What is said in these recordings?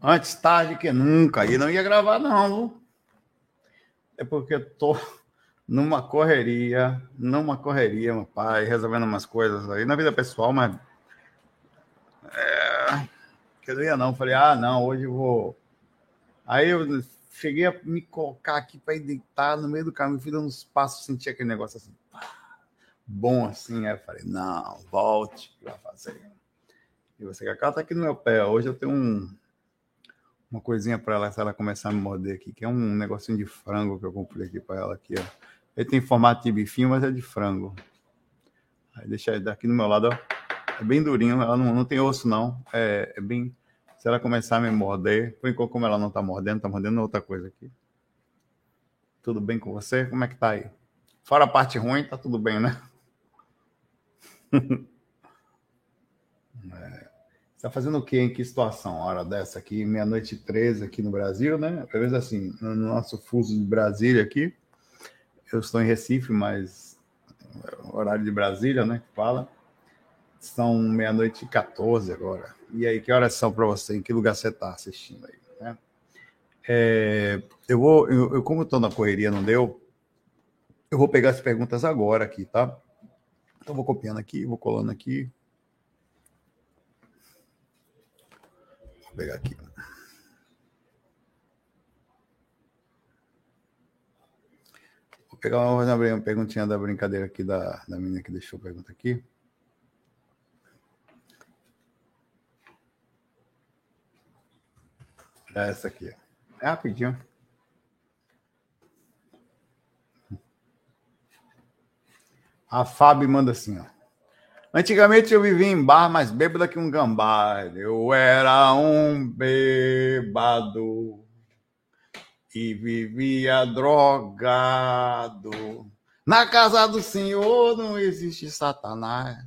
Antes tarde que nunca. E não ia gravar, não. É porque eu tô numa correria, numa correria, meu pai, resolvendo umas coisas aí na vida pessoal, mas. É, que eu não ia, não. Falei, ah, não, hoje eu vou. Aí eu cheguei a me colocar aqui para ir deitar no meio do caminho, fiz uns passos, senti aquele negócio assim, bom assim. Aí eu falei, não, volte, vai fazer. E você, Cacau, tá aqui no meu pé. Hoje eu tenho um uma coisinha para ela, se ela começar a me morder aqui, que é um negocinho de frango que eu comprei aqui para ela aqui, ó. Ele tem formato de bifinho, mas é de frango. Aí deixa ele daqui no meu lado, ó. É bem durinho, ela não, não tem osso não. É, é bem. Se ela começar a me morder, por enquanto, como ela não tá mordendo, tá mordendo outra coisa aqui. Tudo bem com você? Como é que tá aí? Fora a parte ruim, tá tudo bem, né? é. Está fazendo o quê? Em que situação? Hora dessa aqui, meia-noite e 13 aqui no Brasil, né? Talvez assim, no nosso fuso de Brasília aqui. Eu estou em Recife, mas horário de Brasília, né? Que fala. São meia-noite e 14 agora. E aí, que horas são para você? Em que lugar você está assistindo aí? Né? É, eu vou, eu, eu como estou na correria, não deu. Eu vou pegar as perguntas agora aqui, tá? Então, vou copiando aqui, vou colando aqui. Vou pegar aqui. Vou pegar uma, uma perguntinha da brincadeira aqui da, da menina que deixou a pergunta aqui. É essa aqui. É rapidinho. A Fábio manda assim, ó. Antigamente eu vivia em bar mais bêbado que um gambá. Eu era um bêbado e vivia drogado. Na casa do Senhor não existe Satanás.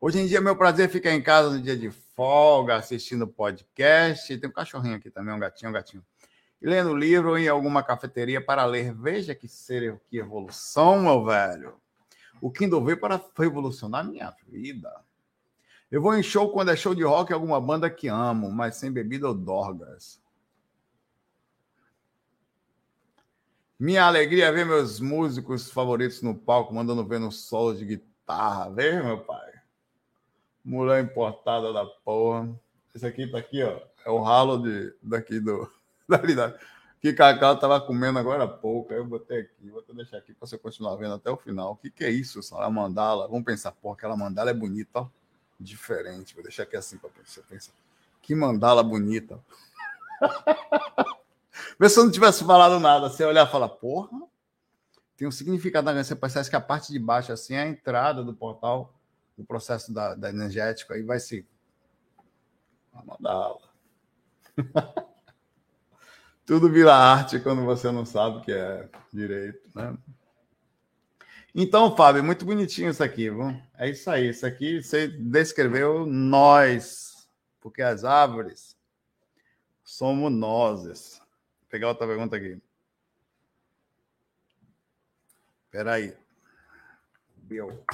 Hoje em dia, meu prazer é ficar em casa no dia de folga, assistindo podcast. Tem um cachorrinho aqui também, um gatinho, um gatinho. E lendo livro em alguma cafeteria para ler. Veja que ser, que evolução, meu velho. O Kindle veio para revolucionar minha vida. Eu vou em show quando é show de rock, alguma banda que amo, mas sem bebida ou dorgas. Minha alegria é ver meus músicos favoritos no palco, mandando ver no solo de guitarra. Vê, meu pai? Mulher importada da porra. Esse aqui tá aqui, ó. É o ralo de, daqui do. Da, que Cacau estava comendo agora há pouco. Eu botei aqui, vou deixar aqui para você continuar vendo até o final. O que, que é isso, essa mandala? Vamos pensar, pô, aquela mandala é bonita, ó. Diferente. Vou deixar aqui assim para você pensar. Que mandala bonita. Vê se eu não tivesse falado nada. Você olhar e falar, porra, tem um significado na Você parece que a parte de baixo assim é a entrada do portal, do processo da, da energético. Aí vai ser uma mandala. Tudo vira arte quando você não sabe o que é direito, né? Então, Fábio, muito bonitinho isso aqui, viu? É isso aí. Isso aqui você descreveu nós, porque as árvores somos nós. Vou pegar outra pergunta aqui. Espera aí. Bill.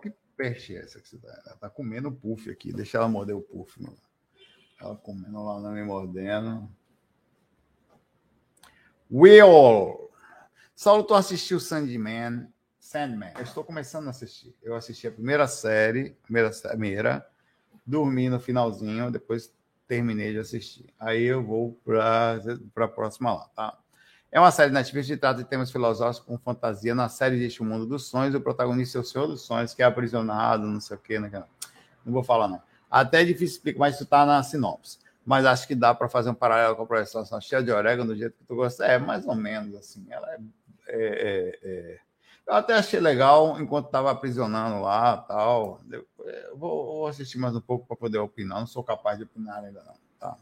Que peixe é essa que você tá? Ela tá comendo o puff aqui. Deixa ela morder o puff, meu. Ela comendo lá, não me mordendo. Will! Saulo, tu assistiu Sandman? Sandman. Eu estou começando a assistir. Eu assisti a primeira série, primeira, primeira dormi no finalzinho, depois terminei de assistir. Aí eu vou para a próxima lá, tá? É uma série Netflix que trata de temas filosóficos com fantasia. Na série existe o mundo dos sonhos, o protagonista é o senhor dos sonhos, que é aprisionado, não sei o quê. Né? Não vou falar, não. Até é difícil explicar, mas isso está na sinopse. Mas acho que dá para fazer um paralelo com a professora cheia de orégano, do jeito que tu gosta. É, mais ou menos assim. Ela é, é, é, é... Eu até achei legal enquanto estava aprisionando lá tal. Eu vou, vou assistir mais um pouco para poder opinar. Não sou capaz de opinar ainda, não. Tá?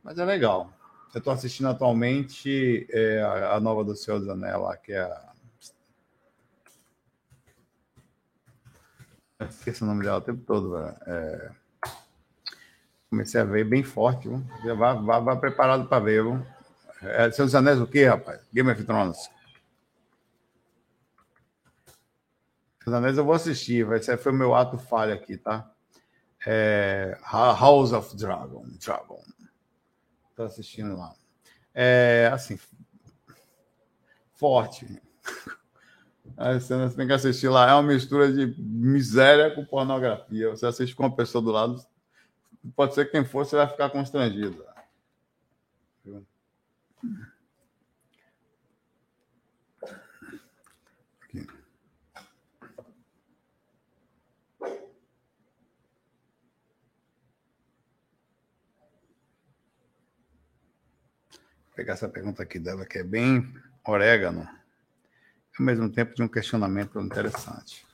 Mas é legal. Eu estou assistindo atualmente é, a, a, nova do Senhor dos Anéis lá, que é a. Esqueci o nome dela o tempo todo, velho. É... Comecei a ver bem forte, viu? Já vá, vá, vá preparado para ver, viu? É, dos Anéis o quê, rapaz? Game of Thrones. Dos Anéis eu vou assistir, ser, foi o meu ato falha aqui, tá? É... House of Dragon. Dragon. Estou assistindo lá. É, assim, forte. A cena você tem que assistir lá. É uma mistura de miséria com pornografia. Você assiste com uma pessoa do lado, pode ser quem for, você vai ficar constrangido. pegar essa pergunta aqui dela, que é bem orégano, ao mesmo tempo de um questionamento interessante.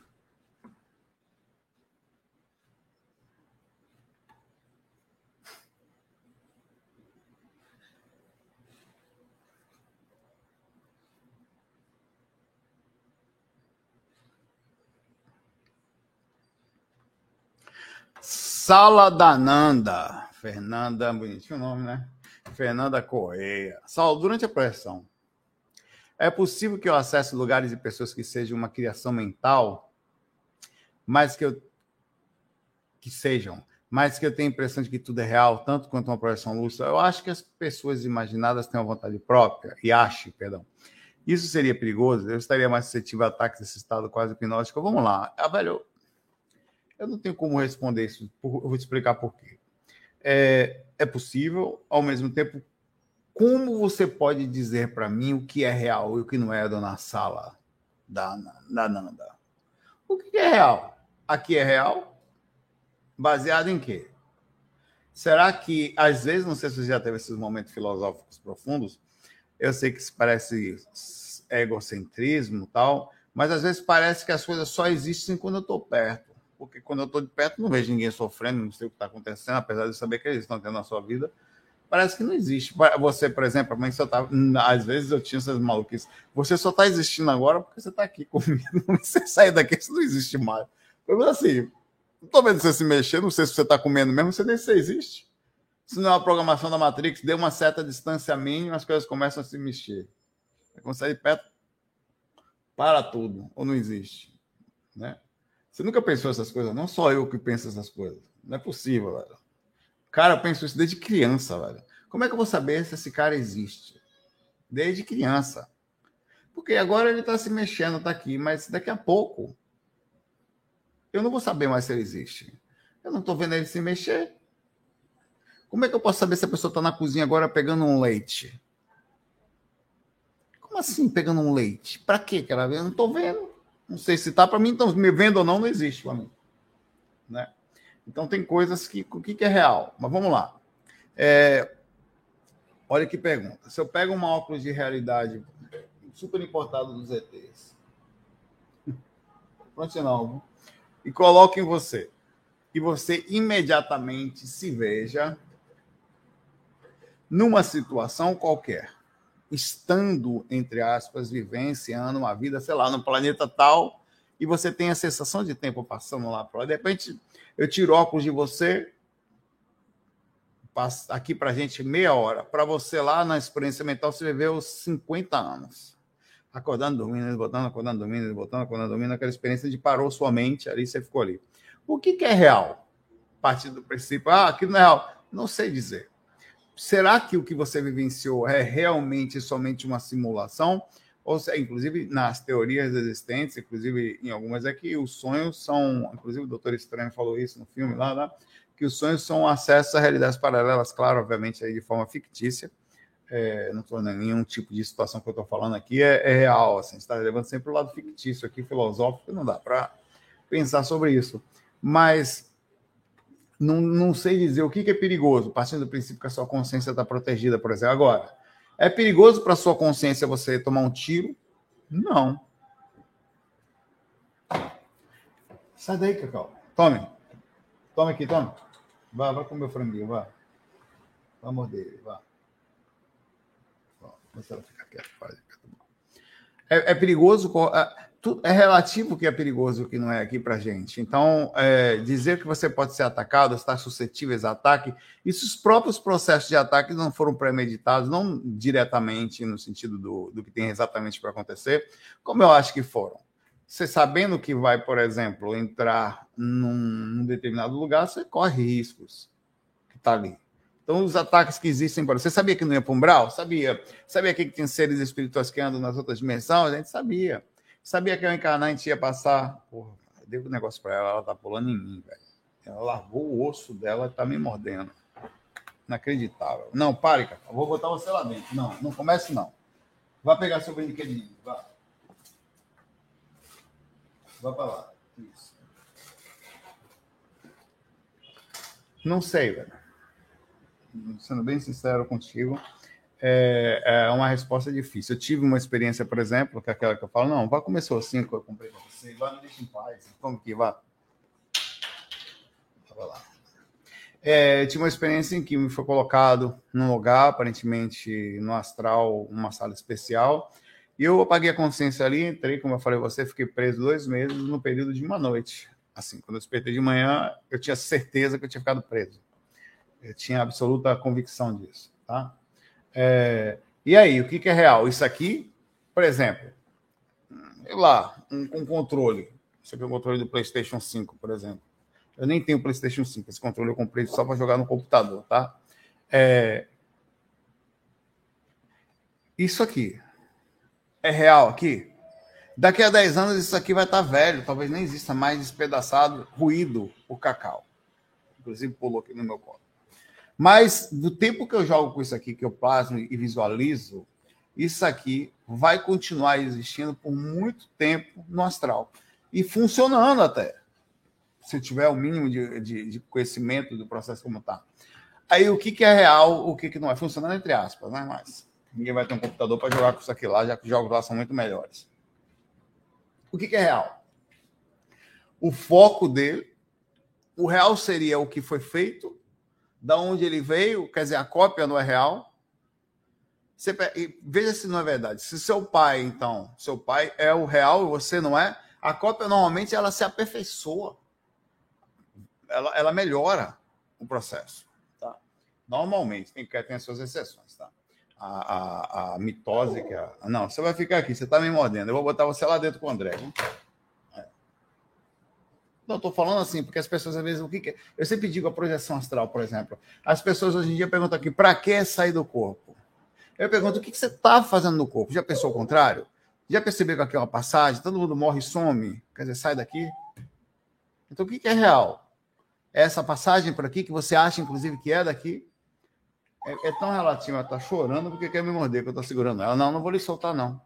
Sala Dananda. Fernanda, bonitinho o nome, né? Fernanda Correia. Saulo, durante a pressão, é possível que eu acesse lugares e pessoas que sejam uma criação mental, mas que eu que sejam, mas que eu tenho a impressão de que tudo é real, tanto quanto uma projeção lúcida. Eu acho que as pessoas imaginadas têm uma vontade própria, e acho, perdão. Isso seria perigoso? Eu estaria mais suscetível a ataques desse estado quase hipnótico? Vamos lá. Ah, velho, eu não tenho como responder isso. Eu vou explicar por quê é, é possível, ao mesmo tempo, como você pode dizer para mim o que é real e o que não é, dona Sala da, da Nanda? O que é real? Aqui é real? Baseado em quê? Será que, às vezes, não sei se você já teve esses momentos filosóficos profundos, eu sei que isso parece egocentrismo tal, mas às vezes parece que as coisas só existem quando eu estou perto porque quando eu estou de perto não vejo ninguém sofrendo, não sei o que está acontecendo, apesar de saber que eles estão tendo na sua vida. Parece que não existe. Você, por exemplo, a mãe só tá. Às vezes eu tinha essas maluquices. Você só está existindo agora porque você está aqui comigo. Você sair daqui, você não existe mais. Eu assim, não estou vendo você se mexer, não sei se você está comendo mesmo, você nem se existe. Se não é uma programação da Matrix, deu uma certa distância mínima, as coisas começam a se mexer. Quando sair perto, para tudo, ou não existe. Né? Você nunca pensou essas coisas? Não só eu que penso essas coisas. Não é possível, velho. Cara, eu penso isso desde criança, velho. Como é que eu vou saber se esse cara existe? Desde criança. Porque agora ele está se mexendo, está aqui, mas daqui a pouco eu não vou saber mais se ele existe. Eu não estou vendo ele se mexer. Como é que eu posso saber se a pessoa está na cozinha agora pegando um leite? Como assim pegando um leite? Para quê vê? Eu não estou vendo. Não sei se está para mim, então me vendo ou não, não existe para mim. Né? Então tem coisas que o que, que é real. Mas vamos lá. É, olha que pergunta. Se eu pego uma óculos de realidade super importado dos ETs, pronto e coloco em você, e você imediatamente se veja numa situação qualquer estando, entre aspas, vivenciando uma vida, sei lá, no planeta tal, e você tem a sensação de tempo passando lá para De repente, eu tiro óculos de você, passa aqui para a gente meia hora. Para você lá na experiência mental, você viveu 50 anos. Acordando, dormindo, voltando, acordando, dormindo, voltando, acordando, dormindo, aquela experiência de parou sua mente, ali você ficou ali. O que, que é real? A partir do princípio, ah, aquilo não é real. Não sei dizer será que o que você vivenciou é realmente somente uma simulação? Ou seja, inclusive nas teorias existentes, inclusive em algumas é que os sonhos são, inclusive o Doutor Estranho falou isso no filme lá, lá que os sonhos são acesso a realidades paralelas, claro, obviamente aí de forma fictícia. É, não estou nenhum tipo de situação que eu estou falando aqui é, é real, assim, está levando sempre o lado fictício aqui, filosófico, não dá para pensar sobre isso. Mas não, não sei dizer o que, que é perigoso, partindo do princípio que a sua consciência está protegida, por exemplo. Agora, é perigoso para sua consciência você tomar um tiro? Não. Sai daí, Cacau. Tome. Tome aqui, tome. Vá, vá comer o franguinho, vá. Vá morder ele, vá. Deixa ela ficar quieta. É, é perigoso. É relativo o que é perigoso e o que não é aqui para gente. Então, é, dizer que você pode ser atacado, estar suscetível a ataque, isso os próprios processos de ataque não foram premeditados, não diretamente no sentido do, do que tem exatamente para acontecer, como eu acho que foram. Você sabendo que vai, por exemplo, entrar num, num determinado lugar, você corre riscos que está ali. Então, os ataques que existem para você sabia que não ia para umbral? Sabia. Sabia que tinha seres espirituais que andam nas outras dimensões? A gente sabia. Sabia que eu encarnar a gente ia passar. Porra, dei um negócio para ela, ela tá pulando em mim, velho. Ela largou o osso dela e tá me mordendo. Inacreditável. Não, pare, cara. Vou botar você lá dentro. Não, não comece, não. Vá pegar seu brinquedinho. Vá. Vá para lá. Isso. Não sei, velho. Sendo bem sincero contigo, é, é, uma resposta difícil. Eu tive uma experiência, por exemplo, que é aquela que eu falo, não, vá comer seu cinco, eu comprei para você, vá, me deixa em paz, como que vá. Vai lá. É, tive uma experiência em que me foi colocado num lugar, aparentemente no astral, uma sala especial, e eu apaguei a consciência ali, entrei, como eu falei você, fiquei preso dois meses no período de uma noite. Assim, quando eu despertei de manhã, eu tinha certeza que eu tinha ficado preso. Eu tinha absoluta convicção disso, tá? É, e aí, o que, que, é real? Isso aqui, por exemplo, lá, um, um controle. Isso aqui é o controle do PlayStation 5, por exemplo. Eu nem tenho PlayStation 5. Esse controle eu comprei só para jogar no computador, tá? É, isso aqui é real aqui? Daqui a 10 anos isso aqui vai estar tá velho, talvez nem exista mais despedaçado, ruído, o cacau. Inclusive pulou aqui no meu colo. Mas do tempo que eu jogo com isso aqui, que eu plasmo e visualizo, isso aqui vai continuar existindo por muito tempo no astral. E funcionando até. Se tiver o mínimo de, de, de conhecimento do processo como está. Aí o que, que é real, o que, que não é? Funcionando entre aspas, né? Mas Ninguém vai ter um computador para jogar com isso aqui lá, já que os jogos lá são muito melhores. O que, que é real? O foco dele, o real seria o que foi feito, da onde ele veio, quer dizer, a cópia não é real. Você, veja se não é verdade. Se seu pai, então, seu pai é o real e você não é, a cópia normalmente ela se aperfeiçoa. Ela, ela melhora o processo. Tá? Normalmente, tem que ter as suas exceções. Tá? a, a, a mitose. Que é, não, você vai ficar aqui, você está me mordendo. Eu vou botar você lá dentro com o André. É. Não, estou falando assim, porque as pessoas às vezes. O que, que é? Eu sempre digo a projeção astral, por exemplo. As pessoas hoje em dia perguntam aqui: para que sair do corpo? Eu pergunto: o que, que você está fazendo no corpo? Já pensou o contrário? Já percebeu que aqui é uma passagem? Todo mundo morre e some? Quer dizer, sai daqui? Então, o que, que é real? É essa passagem por aqui que você acha, inclusive, que é daqui? é, é tão relativa, ela tá chorando porque quer me morder, que eu tô segurando ela. Não, não vou lhe soltar, não.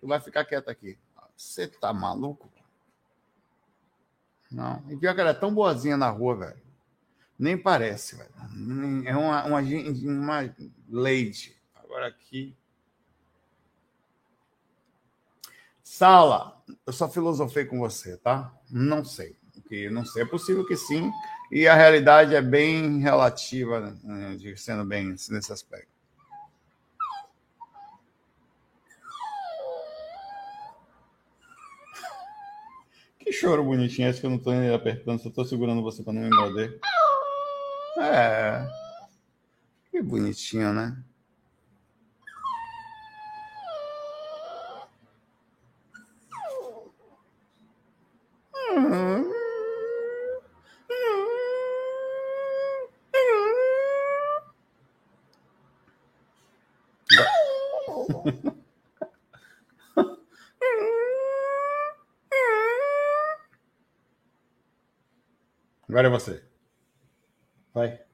Tu vai ficar quieta aqui. Você tá maluco? Não. E pior que ela é tão boazinha na rua, velho. Nem parece, velho. É uma, uma, uma lady. Agora aqui. Sala, eu só filosofei com você, tá? Não sei. Porque não sei. É possível que sim, e a realidade é bem relativa, né, sendo bem nesse aspecto. Que choro bonitinho esse que eu não estou apertando, só estou segurando você para não me morder. É. Que bonitinho, né? Agora é você. Vai.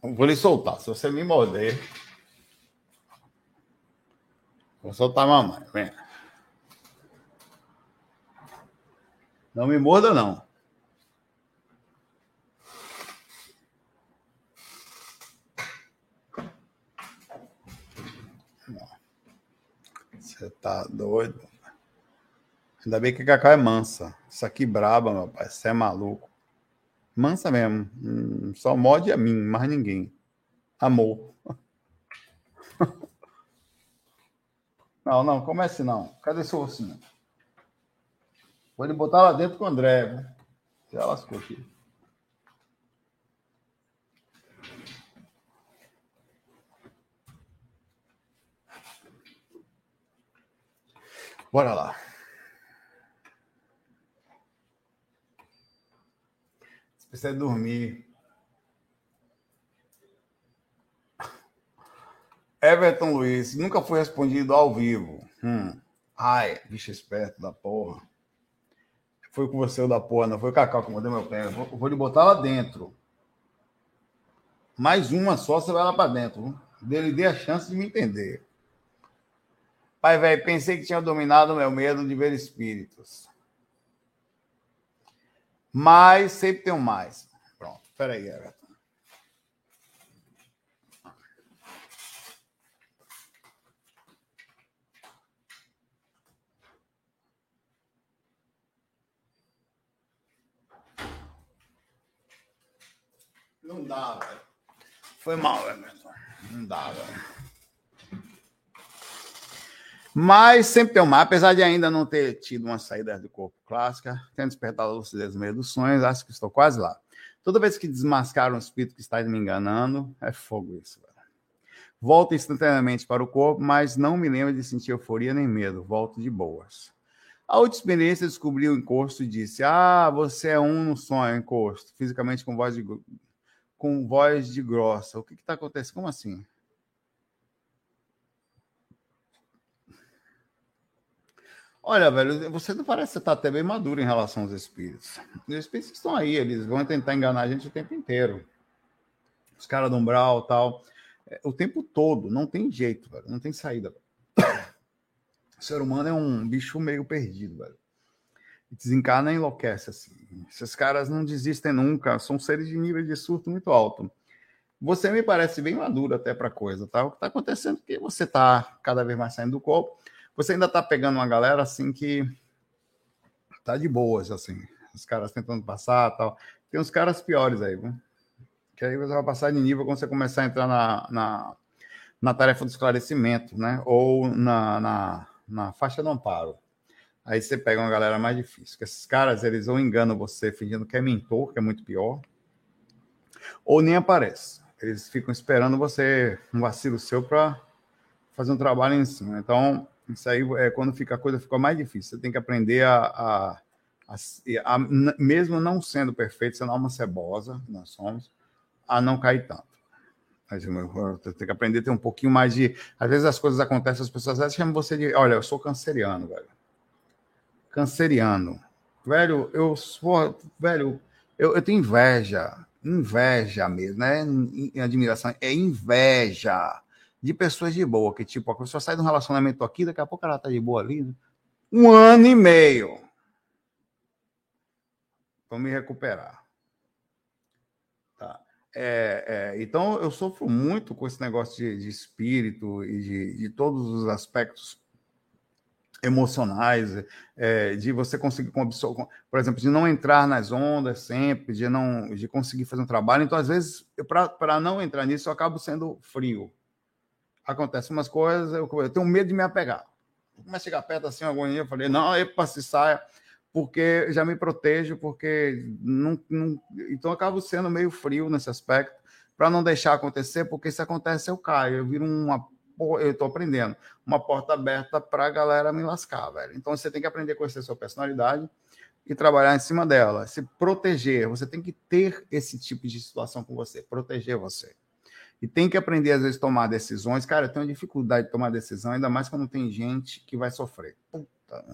Vou lhe soltar. Se você me morder. Vou soltar a mamãe. Vem. Não me morda, não. Você tá doido? Ainda bem que a Cacau é mansa. Isso aqui braba, meu pai. Você é maluco. Mansa mesmo. Hum, só morde a mim, mais ninguém. Amor. Não, não, comece não. Cadê seu ossinho? Vou ele botar lá dentro com o André. Né? Já lascou aqui. Bora lá. Precisa dormir. Everton Luiz, nunca foi respondido ao vivo. Hum. Ai, bicho esperto da porra. Foi com você o da porra, não foi o Cacau que mandou meu pé. Vou, vou lhe botar lá dentro. Mais uma só, você vai lá para dentro. Dele dê a chance de me entender. Pai, velho, pensei que tinha dominado meu medo de ver espíritos. Mas sempre tem um mais. Pronto, peraí, Everton. Não dá, velho. Foi mal, Everton. Não dá, velho. Mas sempre tem um mar, apesar de ainda não ter tido uma saída do corpo clássica, tendo despertado a lucidez no meio dos sonhos, acho que estou quase lá. Toda vez que desmascaram um espírito que está me enganando, é fogo isso, velho. Volto instantaneamente para o corpo, mas não me lembro de sentir euforia nem medo. Volto de boas. A outra experiência descobriu o encosto e disse: Ah, você é um no sonho, encosto, fisicamente com voz de, com voz de grossa. O que está acontecendo? Como assim? Olha, velho, você parece estar até bem maduro em relação aos espíritos. Os espíritos estão aí, eles vão tentar enganar a gente o tempo inteiro. Os caras do umbral tal. É, o tempo todo, não tem jeito, velho, não tem saída. O ser humano é um bicho meio perdido, velho. Desencarna e enlouquece, assim. Esses caras não desistem nunca, são seres de nível de surto muito alto. Você me parece bem maduro até para coisa, tá? O que está acontecendo é que você está cada vez mais saindo do corpo você ainda tá pegando uma galera assim que tá de boas, assim. Os caras tentando passar tal. Tem uns caras piores aí, viu? Que aí você vai passar de nível quando você começar a entrar na, na, na tarefa do esclarecimento, né? Ou na, na, na faixa do amparo. Aí você pega uma galera mais difícil. Que esses caras, eles ou enganam você fingindo que é mentor, que é muito pior, ou nem aparece. Eles ficam esperando você, um vacilo seu, para fazer um trabalho em cima. Então, isso aí é quando fica a coisa fica mais difícil. Você tem que aprender a, a, a, a mesmo não sendo perfeito, sendo alma cebosa, nós somos, a não cair tanto. Mas tem que aprender a ter um pouquinho mais de. Às vezes as coisas acontecem, as pessoas chamam você de. Olha, eu sou canceriano, velho. Canceriano. Velho, eu sou. Velho, eu, eu tenho inveja. Inveja mesmo, né? Admiração. É inveja de pessoas de boa, que tipo, a pessoa sai de um relacionamento aqui, daqui a pouco ela tá de boa ali, né? Um ano e meio. Para me recuperar. Tá. É, é, então, eu sofro muito com esse negócio de, de espírito e de, de, todos os aspectos emocionais, é, de você conseguir, por exemplo, de não entrar nas ondas sempre, de não de conseguir fazer um trabalho. Então, às vezes, para não entrar nisso, eu acabo sendo frio acontecem umas coisas, eu, eu, tenho medo de me apegar. Começa a chegar perto assim, agonia, eu falei, não, epa, se saia, porque já me protejo, porque não, não... então eu acabo sendo meio frio nesse aspecto, para não deixar acontecer, porque se acontece eu caio, eu viro uma eu estou aprendendo, uma porta aberta para a galera me lascar, velho. Então você tem que aprender a conhecer sua personalidade e trabalhar em cima dela, se proteger. Você tem que ter esse tipo de situação com você, proteger você. E tem que aprender, às vezes, a tomar decisões. Cara, eu tenho dificuldade de tomar decisão, ainda mais quando tem gente que vai sofrer. Puta.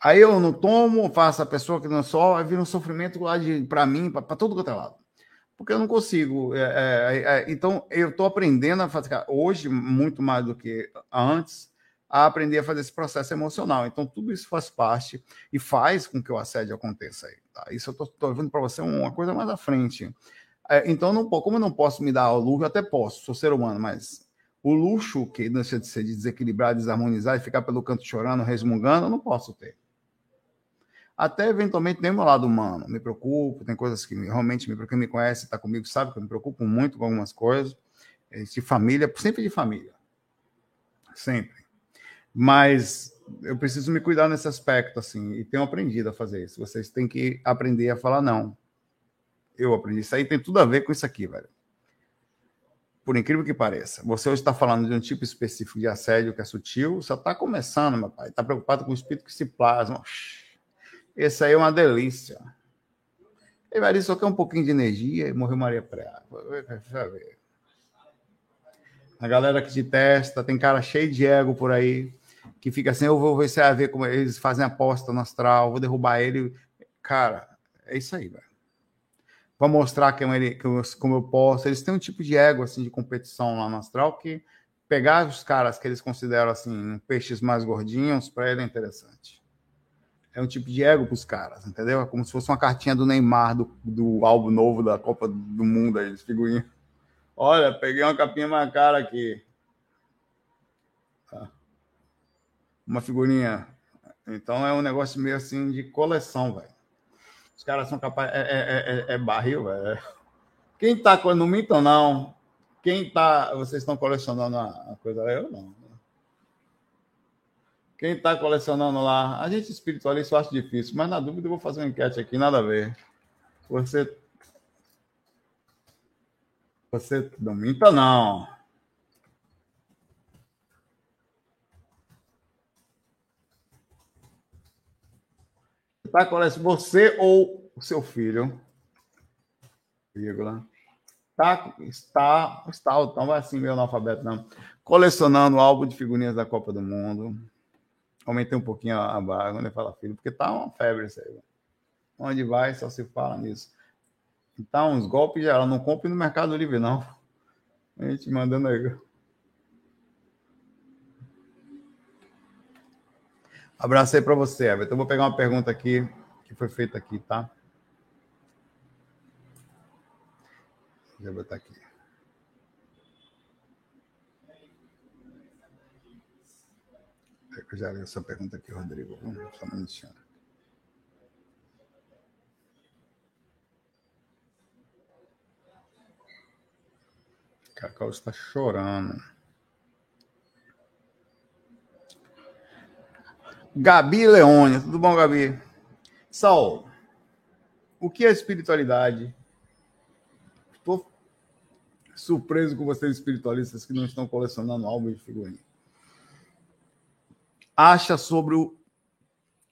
Aí eu não tomo, faço a pessoa que não só, aí vira um sofrimento lá de para mim, para todo outro lado. Porque eu não consigo. É, é, é, então, eu estou aprendendo a fazer, hoje, muito mais do que antes, a aprender a fazer esse processo emocional. Então, tudo isso faz parte e faz com que o assédio aconteça aí. Tá? Isso eu estou vendo para você uma coisa mais à frente. É, então, não, como eu não posso me dar ao luxo, até posso, sou ser humano, mas o luxo que deixa de ser desequilibrar, desarmonizar e ficar pelo canto chorando, resmungando, eu não posso ter até eventualmente tem meu lado humano. Me preocupo, tem coisas que realmente me quem me conhece, está comigo, sabe que eu me preocupo muito com algumas coisas. É, de família, sempre de família. Sempre. Mas eu preciso me cuidar nesse aspecto, assim, e tenho aprendido a fazer isso. Vocês têm que aprender a falar não. Eu aprendi. Isso aí tem tudo a ver com isso aqui, velho. Por incrível que pareça. Você hoje está falando de um tipo específico de assédio que é sutil, você está começando, meu pai. Está preocupado com o espírito que se plasma. Esse aí é uma delícia. Ele vai só quer um pouquinho de energia e morreu Maria Praia. Deixa ver. A galera que te testa, tem cara cheio de ego por aí, que fica assim, eu vou ver se vai ver como eles fazem aposta no astral, vou derrubar ele. Cara, é isso aí, velho. Vou mostrar que ele, que eu, como eu posso. Eles têm um tipo de ego, assim, de competição lá no astral, que pegar os caras que eles consideram, assim, peixes mais gordinhos, para ele é interessante é um tipo de ego para os caras, entendeu? É como se fosse uma cartinha do Neymar do, do álbum novo da Copa do Mundo, aí, figurinha. Olha, peguei uma capinha mais cara aqui. Tá. Uma figurinha. Então é um negócio meio assim de coleção, velho. Os caras são capazes. É, é, é, é barril, velho. Quem tá. Não mintam, não. Quem tá. Vocês estão colecionando a coisa? Eu não. Quem está colecionando lá, a gente espiritualista eu acho difícil, mas na dúvida eu vou fazer uma enquete aqui, nada a ver. Você. Você não minta, não. Tá colecionando você ou o seu filho? Vírgula. Tá, está, está, então vai assim, meu analfabeto, não. Colecionando álbum de figurinhas da Copa do Mundo aumentei um pouquinho a, barra quando ele fala filho, porque tá uma febre isso aí. Onde vai, só se fala nisso. Então, uns golpes já, não compre no Mercado Livre, não. A gente mandando aí. Abraço aí para você, Everton. Eu vou pegar uma pergunta aqui que foi feita aqui, tá? Deixa eu botar aqui. Eu já li essa pergunta aqui, Rodrigo. Só um minutinho. Cacau está chorando. Gabi Leônia, tudo bom, Gabi? Saul, o que é espiritualidade? Estou surpreso com vocês espiritualistas que não estão colecionando álbuns de figurinha acha sobre o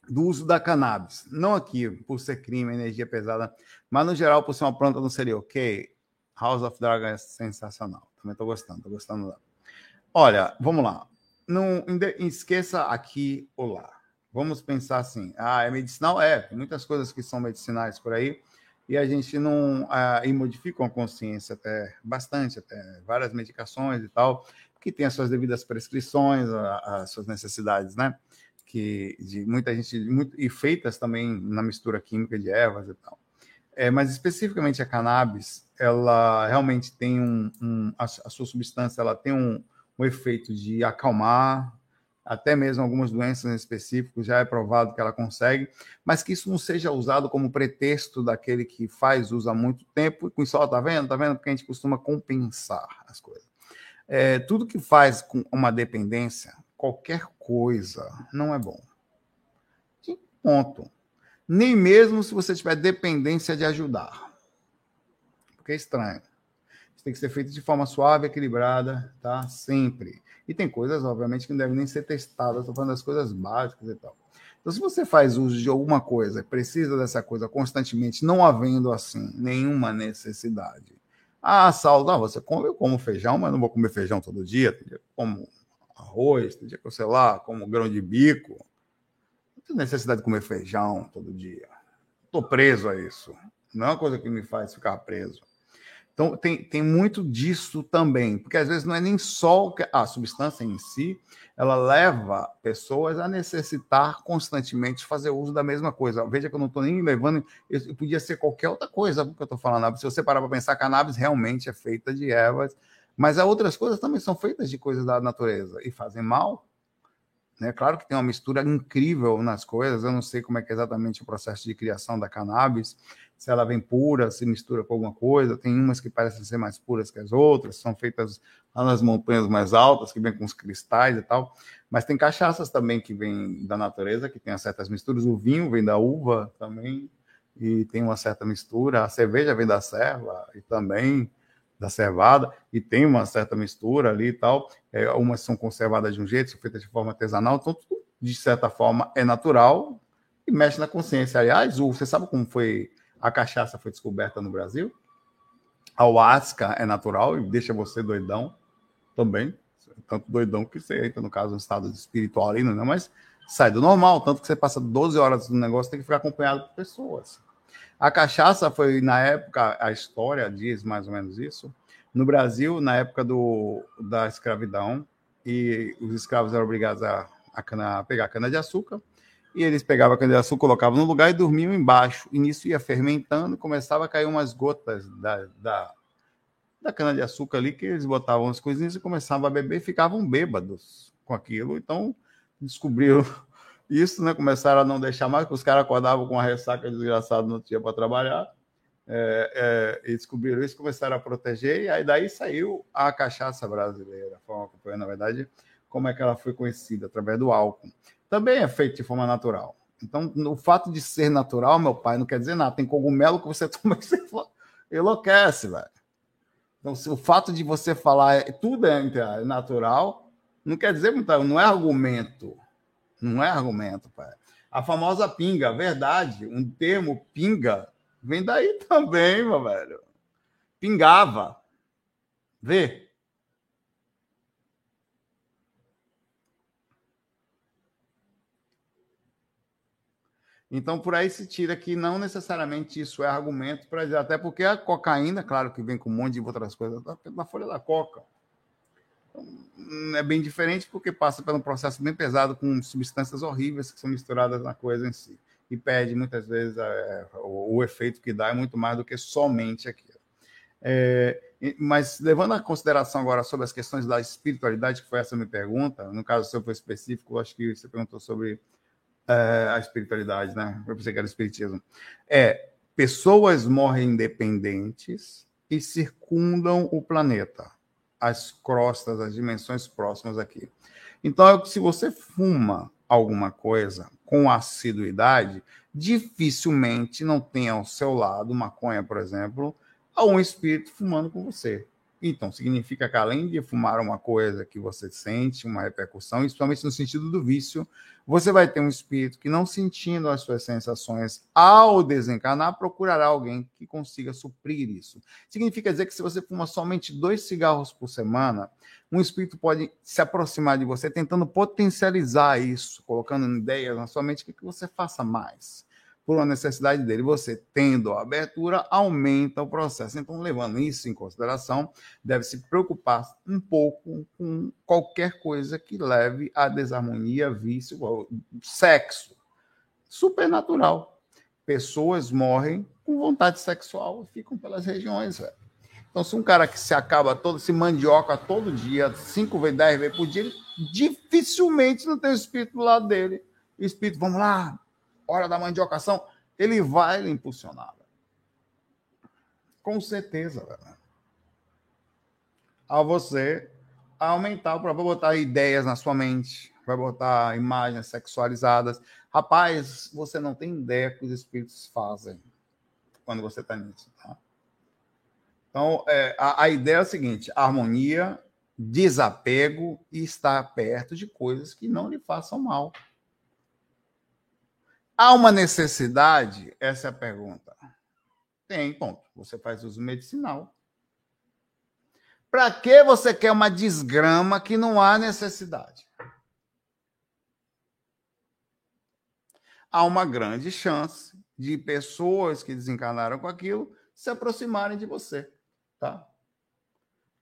do uso da cannabis. Não aqui, por ser crime, energia pesada, mas no geral, por ser uma planta, não seria ok. House of Dragon é sensacional. Também estou gostando, estou gostando. Olha, vamos lá. Não esqueça aqui ou lá. Vamos pensar assim: ah, é medicinal? É, tem muitas coisas que são medicinais por aí, e a gente não. Ah, e modificam a consciência até bastante, até várias medicações e tal que tem as suas devidas prescrições, as suas necessidades, né? Que de muita gente, muito, e feitas também na mistura química de ervas e tal. É, mas especificamente a cannabis, ela realmente tem um, um a, a, sua substância, ela tem um, um efeito de acalmar, até mesmo algumas doenças específicas, já é provado que ela consegue, mas que isso não seja usado como pretexto daquele que faz uso há muito tempo e com isso, ó, tá vendo? Tá vendo? Porque a gente costuma compensar as coisas. É, tudo que faz com uma dependência, qualquer coisa, não é bom. Ponto. Nem mesmo se você tiver dependência de ajudar. Porque é estranho. Isso tem que ser feito de forma suave, equilibrada, tá? Sempre. E tem coisas, obviamente, que não devem nem ser testadas. Estou falando das coisas básicas e tal. Então, se você faz uso de alguma coisa, precisa dessa coisa constantemente, não havendo assim nenhuma necessidade, ah, Saulo, não, você come, eu como feijão, mas não vou comer feijão todo dia. Tem dia que como arroz, tem dia que eu, sei lá, como grão de bico. tenho necessidade de comer feijão todo dia. Estou preso a isso. Não é uma coisa que me faz ficar preso. Então, tem, tem muito disso também, porque às vezes não é nem só a substância em si, ela leva pessoas a necessitar constantemente fazer uso da mesma coisa. Veja que eu não estou nem levando, podia ser qualquer outra coisa que eu estou falando. Se você parar para pensar, cannabis realmente é feita de ervas, mas há outras coisas também são feitas de coisas da natureza e fazem mal. Né? Claro que tem uma mistura incrível nas coisas, eu não sei como é é exatamente o processo de criação da cannabis, se ela vem pura, se mistura com alguma coisa. Tem umas que parecem ser mais puras que as outras, são feitas lá nas montanhas mais altas, que vem com os cristais e tal. Mas tem cachaças também que vêm da natureza, que tem certas misturas. O vinho vem da uva também, e tem uma certa mistura. A cerveja vem da serva e também da cevada, e tem uma certa mistura ali e tal. É, umas são conservadas de um jeito, são feitas de forma artesanal, então tudo, de certa forma, é natural e mexe na consciência. Aliás, você sabe como foi a cachaça foi descoberta no Brasil. A ayahuasca é natural e deixa você doidão também. Tanto doidão que você entra, no caso, no estado espiritual ali, não é? Mas sai do normal, tanto que você passa 12 horas no negócio, tem que ficar acompanhado por pessoas. A cachaça foi, na época, a história diz mais ou menos isso. No Brasil, na época do, da escravidão, e os escravos eram obrigados a, a, cana, a pegar cana-de-açúcar, e eles pegavam a cana-de-açúcar, colocavam no lugar e dormiam embaixo. E nisso ia fermentando, começava a cair umas gotas da, da, da cana-de-açúcar ali, que eles botavam as coisinhas e começavam a beber e ficavam bêbados com aquilo. Então, descobriram isso, né? Começaram a não deixar mais, porque os caras acordavam com uma ressaca desgraçada no dia para trabalhar. É, é, e descobriram isso, começaram a proteger, e aí daí saiu a cachaça brasileira, foi, na verdade, como é que ela foi conhecida, através do álcool também é feito de forma natural. Então, o fato de ser natural, meu pai, não quer dizer nada. Tem cogumelo que você toma que você enlouquece, velho. Então, o fato de você falar é, tudo é natural, não quer dizer muito, não é argumento. Não é argumento, pai. A famosa pinga, verdade, um termo pinga vem daí também, meu velho. Pingava. Vê. Então, por aí se tira que não necessariamente isso é argumento para dizer, até porque a cocaína, claro que vem com um monte de outras coisas, está na folha da coca. Então, é bem diferente porque passa por um processo bem pesado com substâncias horríveis que são misturadas na coisa em si. E perde muitas vezes é, o, o, efeito que dá é muito mais do que somente aquilo. É, mas levando a consideração agora sobre as questões da espiritualidade, que foi essa minha pergunta, no caso seu foi específico, acho que você perguntou sobre a espiritualidade, né? Eu pensei que era espiritismo. É, pessoas morrem independentes e circundam o planeta, as crostas, as dimensões próximas aqui. Então, se você fuma alguma coisa com assiduidade, dificilmente não tem ao seu lado, maconha, por exemplo, um espírito fumando com você. Então, significa que além de fumar uma coisa que você sente, uma repercussão, principalmente no sentido do vício, você vai ter um espírito que, não sentindo as suas sensações ao desencarnar, procurará alguém que consiga suprir isso. Significa dizer que se você fuma somente dois cigarros por semana, um espírito pode se aproximar de você tentando potencializar isso, colocando ideias na sua mente que você faça mais por uma necessidade dele. Você tendo a abertura, aumenta o processo. Então, levando isso em consideração, deve se preocupar um pouco com qualquer coisa que leve à desarmonia, vício, sexo. Supernatural. Pessoas morrem com vontade sexual e ficam pelas regiões, velho. Então, se um cara que se acaba todo, se mandioca todo dia, cinco vezes, dez vezes por dia, ele dificilmente não tem o espírito do lado dele. O espírito, vamos lá, hora da mandiocação, ele vai lhe impulsionar. Com certeza, velho. A você aumentar o problema, vai botar ideias na sua mente, vai botar imagens sexualizadas. Rapaz, você não tem ideia que os espíritos fazem quando você está nisso, tá? Então, é, a, a ideia é a seguinte: harmonia, desapego e estar perto de coisas que não lhe façam mal. Há uma necessidade? Essa é a pergunta. Tem, ponto. Você faz uso medicinal. Para que você quer uma desgrama que não há necessidade? há uma grande chance de pessoas que desencarnaram com aquilo se aproximarem de você, tá?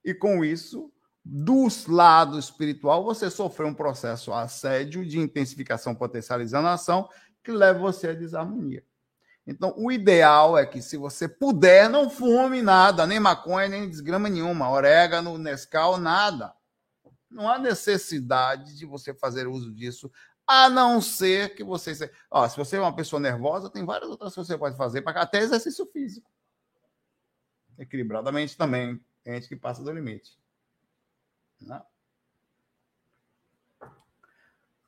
E com isso, do lado espiritual, você sofreu um processo assédio de intensificação potencializando a ação que leva você à desarmonia. Então, o ideal é que, se você puder, não fume nada, nem maconha, nem desgrama nenhuma, orégano, Nescau, nada. Não há necessidade de você fazer uso disso, a não ser que você. Ó, se você é uma pessoa nervosa, tem várias outras coisas que você pode fazer, até exercício físico equilibradamente também. Tem gente que passa do limite. Né?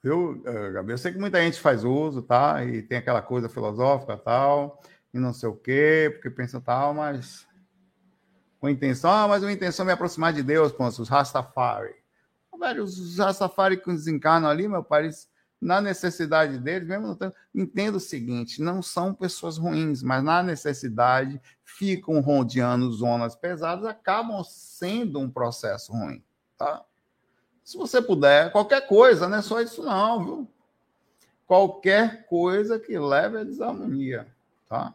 Eh, Gabriel? Eu sei que muita gente faz uso, tá? E tem aquela coisa filosófica tal, e não sei o quê, porque pensa tal, mas com intenção, ah, mas uma intenção é me aproximar de Deus, pô, os Rastafari. Velho, os Rastafari que desencarnam ali, meu pai, eles na necessidade deles, mesmo não tendo, entenda o seguinte: não são pessoas ruins, mas na necessidade ficam rodeando zonas pesadas, acabam sendo um processo ruim, tá? Se você puder, qualquer coisa, não é só isso não, viu? Qualquer coisa que leve à desarmonia, tá?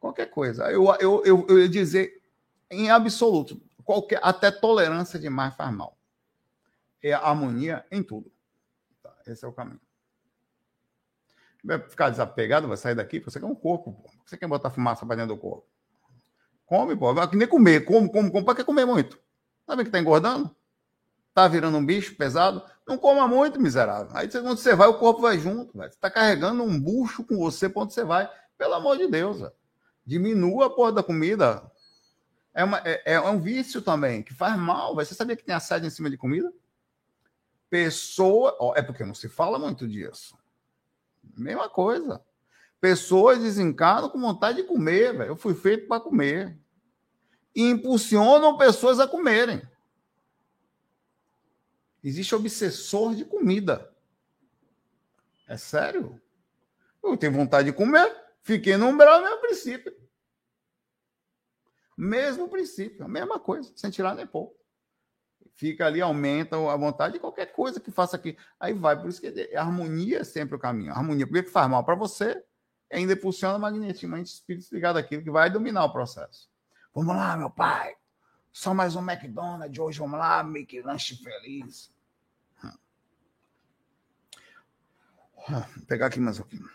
Qualquer coisa. Eu, eu, eu, eu ia dizer, em absoluto, qualquer, até tolerância demais faz mal. É harmonia em tudo. Esse é o caminho. Vai ficar desapegado, vai sair daqui, você quer um corpo, pô. Você quer botar fumaça para dentro do corpo? Come, pô. Vai que nem comer. Come, come, come. Para que comer muito? Tá vendo que tá engordando? Tá virando um bicho pesado? Não coma muito, miserável. Aí quando você vai, o corpo vai junto. Você tá carregando um bucho com você para onde você vai. Pelo amor de Deus, diminua a porra da comida. É, uma, é, é um vício também, que faz mal. Você sabia que tem assédio em cima de comida? Pessoa. Ó, é porque não se fala muito disso. Mesma coisa. Pessoas desencarnam com vontade de comer, velho. Eu fui feito para comer. E impulsionam pessoas a comerem. Existe obsessor de comida. É sério? Eu tenho vontade de comer, fiquei no umbral, mesmo princípio. Mesmo princípio, a mesma coisa, sem tirar nem pouco fica ali, aumenta a vontade de qualquer coisa que faça aqui. Aí vai, por isso que a harmonia é sempre o caminho. A harmonia, porque faz mal para você, ainda funciona magneticamente espírito ligado àquilo que vai dominar o processo. Vamos lá, meu pai. Só mais um McDonald's hoje, vamos lá, make lanche feliz. Hum. Vou pegar aqui mais um pouquinho.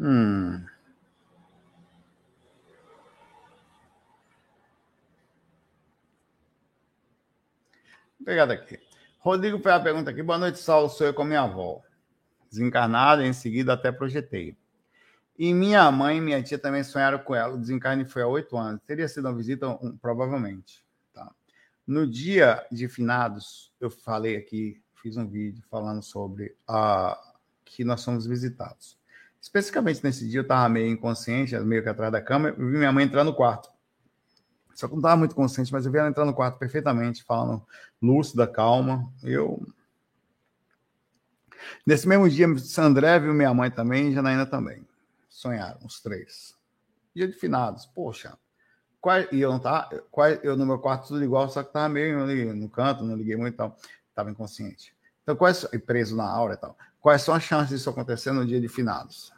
Hum. Obrigado aqui. Rodrigo fez a pergunta aqui. Boa noite, Saulo. Sou eu com minha avó. Desencarnada, em seguida até projetei. E minha mãe e minha tia também sonharam com ela. O desencarne foi há oito anos. Teria sido uma visita, um, provavelmente. Tá? No dia de finados, eu falei aqui, fiz um vídeo falando sobre a, que nós somos visitados. Especificamente nesse dia, eu estava meio inconsciente, meio que atrás da cama, eu vi minha mãe entrar no quarto. Só que não estava muito consciente, mas eu vi ela entrar no quarto perfeitamente, falando lúcida, calma. Eu. Nesse mesmo dia, Sandré viu minha mãe também e Janaína também. Sonharam, os três. Dia de finados. Poxa, qual, e eu não tava, qual, eu no meu quarto tudo igual, só que tava meio ali no canto, não liguei muito e tal. Tava inconsciente. Então, quais, preso na aura e tal. Quais são as chances disso acontecer no dia de finados?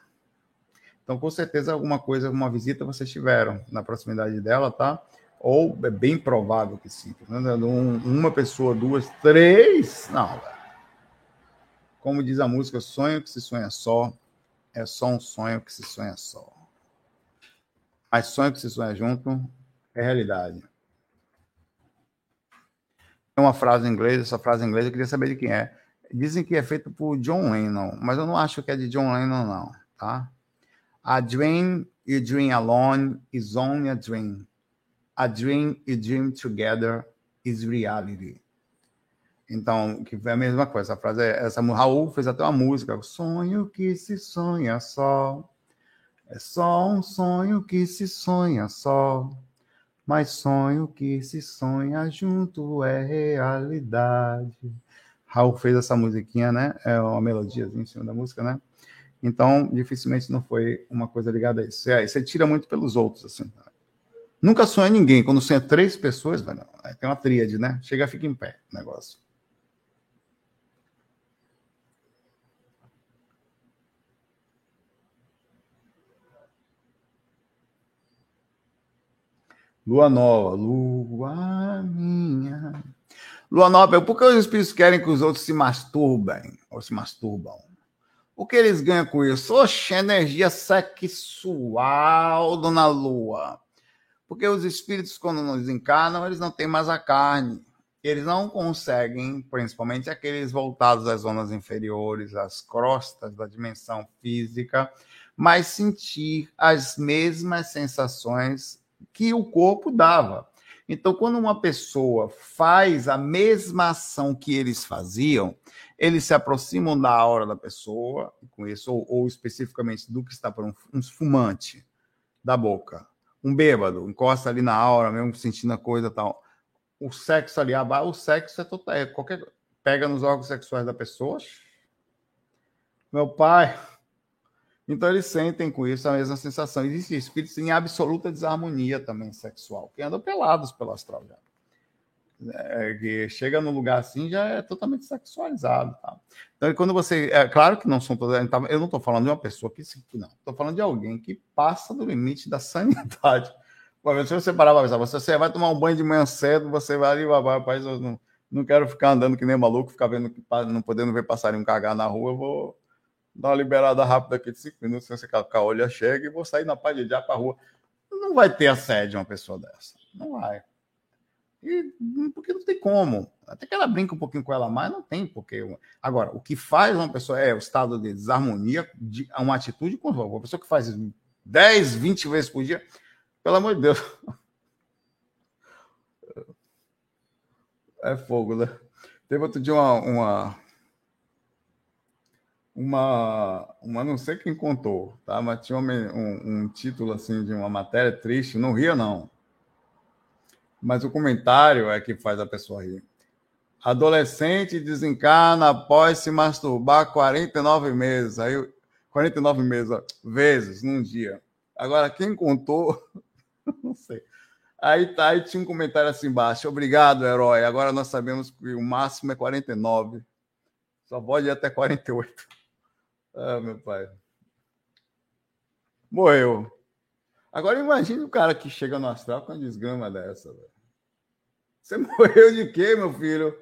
Então, com certeza, alguma coisa, alguma visita vocês tiveram na proximidade dela, tá? Ou é bem provável que sim. Um, uma pessoa, duas, três. Não, Como diz a música, sonho que se sonha só é só um sonho que se sonha só. Mas sonho que se sonha junto é realidade. Tem uma frase em inglês, essa frase em inglês eu queria saber de quem é. Dizem que é feito por John Lennon, mas eu não acho que é de John Lennon, não, tá? A dream you dream alone is only a dream. A dream you dream together is reality. Então, que é a mesma coisa. Essa frase é essa. Raul fez até uma música. Sonho que se sonha só É só um sonho que se sonha só, mas sonho que se sonha junto é realidade. Raul fez essa musiquinha, né? É uma melodiazinha em cima da música, né? Então, dificilmente não foi uma coisa ligada a isso. É, você tira muito pelos outros, assim. Nunca sonha ninguém. Quando sonha três pessoas, velho, tem uma tríade, né? Chega, fica em pé o negócio. Lua nova, lua minha. Lua nova, por que os espíritos querem que os outros se masturbem ou se masturbam? O que eles ganham com isso? Oxe, energia sexual, dona Lua. Porque os espíritos, quando nos encarnam, eles não têm mais a carne. Eles não conseguem, principalmente aqueles voltados às zonas inferiores, às crostas da dimensão física, mas sentir as mesmas sensações que o corpo dava. Então, quando uma pessoa faz a mesma ação que eles faziam, eles se aproximam da aura da pessoa, com isso, ou, ou especificamente do que está por um, um fumante da boca. Um bêbado, encosta ali na aura, mesmo sentindo a coisa tal. O sexo ali o sexo é total. É qualquer, pega nos órgãos sexuais da pessoa. Meu pai, então eles sentem com isso a mesma sensação. Existem espíritos em absoluta desarmonia também sexual, que andam pelados pelo astral já. É, que chega no lugar assim já é totalmente sexualizado. Tá? Então, quando você. É claro que não são todos. Eu não estou falando de uma pessoa que. Não, estou falando de alguém que passa do limite da sanidade. Se você parar para pensar, você vai tomar um banho de manhã cedo, você vai ali, vai, rapaz, eu não, não quero ficar andando que nem maluco, ficar vendo, não podendo ver passarinho cagar na rua, eu vou dar uma liberada rápida aqui de cinco minutos, sem com a olha chega e vou sair na paz de dia para rua. Não vai ter assédio uma pessoa dessa. Não vai. E, porque não tem como. Até que ela brinca um pouquinho com ela mais, não tem porque. Agora, o que faz uma pessoa é o estado de desarmonia, de uma atitude com Uma pessoa que faz 10, 20 vezes por dia, pelo amor de Deus. É fogo, né? Teve outro dia uma, uma, uma, uma não sei quem contou, tá? Mas tinha um, um, título assim de uma matéria triste, não ria não. Mas o comentário é que faz a pessoa rir. Adolescente desencarna após se masturbar 49 meses. Aí 49 meses, vezes num dia. Agora quem contou, não sei. Aí tá, aí tinha um comentário assim embaixo. Obrigado, herói. Agora nós sabemos que o máximo é 49. Só pode ir até 48. Ah, meu pai. Morreu. Agora imagine o cara que chega no astral com uma desgrama dessa, velho. Você morreu de quê, meu filho?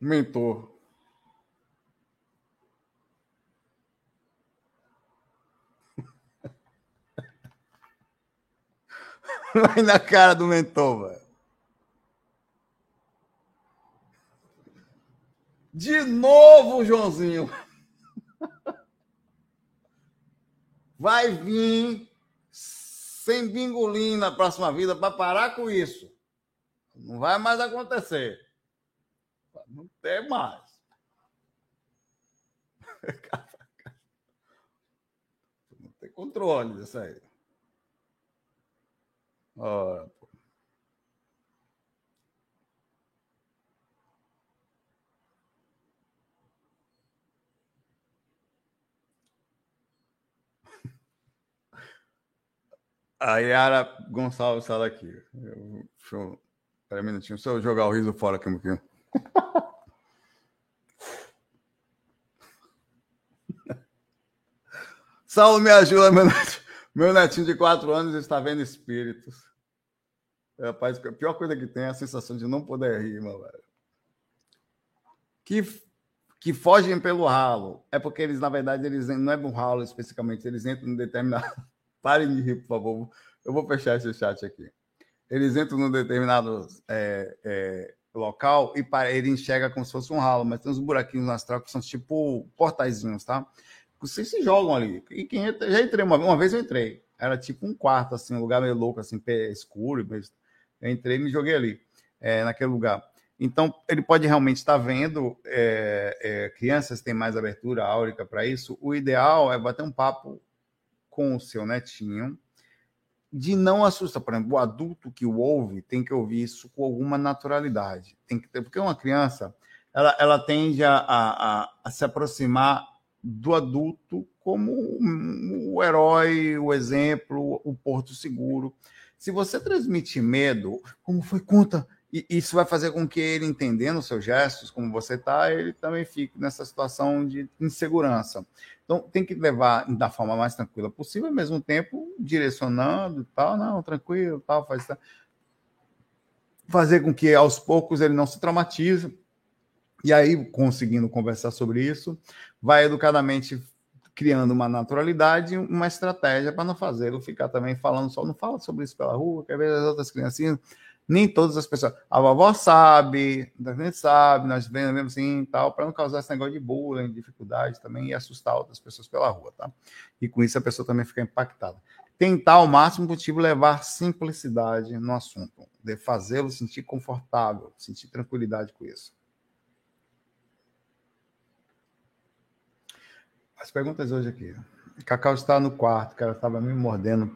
Mentor. Vai na cara do mentor, velho. De novo, Joãozinho. Vai vir sem bingolim na próxima vida para parar com isso. Não vai mais acontecer. Não tem mais. Não tem controle disso aí. Ora, A Yara Gonçalves está aqui. Eu, deixa eu. Um minutinho, só eu jogar o riso fora aqui um pouquinho. Saulo, me ajuda, meu netinho, meu netinho de quatro anos está vendo espíritos. Rapaz, a pior coisa que tem é a sensação de não poder rir, meu velho. Que, que fogem pelo ralo. É porque eles, na verdade, eles não é no ralo especificamente, eles entram em determinado Parem de rir, por favor. Eu vou fechar esse chat aqui. Eles entram num determinado é, é, local e para, ele enxerga como se fosse um ralo, mas tem uns buraquinhos na astral que são tipo portaizinhos, tá? Vocês se jogam ali. E quem entra, já entrei uma, uma vez, eu entrei. Era tipo um quarto, assim, um lugar meio louco, assim, escuro. Mas eu entrei e me joguei ali, é, naquele lugar. Então, ele pode realmente estar vendo é, é, crianças têm mais abertura áurica para isso. O ideal é bater um papo com o seu netinho, de não assustar. Por exemplo, o adulto que o ouve tem que ouvir isso com alguma naturalidade. Tem que ter, porque uma criança ela, ela tende a, a, a se aproximar do adulto como o herói, o exemplo, o porto seguro. Se você transmite medo, como foi conta, e isso vai fazer com que ele, entendendo os seus gestos, como você está, ele também fique nessa situação de insegurança. Então, tem que levar da forma mais tranquila possível, ao mesmo tempo direcionando tal, não, tranquilo, tal, faz fazer com que aos poucos ele não se traumatize. E aí, conseguindo conversar sobre isso, vai educadamente criando uma naturalidade, uma estratégia para não fazê-lo ficar também falando só, não fala sobre isso pela rua, quer ver as outras criancinhas, nem todas as pessoas. A vovó sabe, a gente sabe, nós vemos assim tal, para não causar esse negócio de bullying, dificuldade também e assustar outras pessoas pela rua, tá? E com isso a pessoa também fica impactada. Tentar ao máximo possível levar simplicidade no assunto, de fazê-lo sentir confortável, sentir tranquilidade com isso. As perguntas hoje aqui. Cacau está no quarto, cara estava me mordendo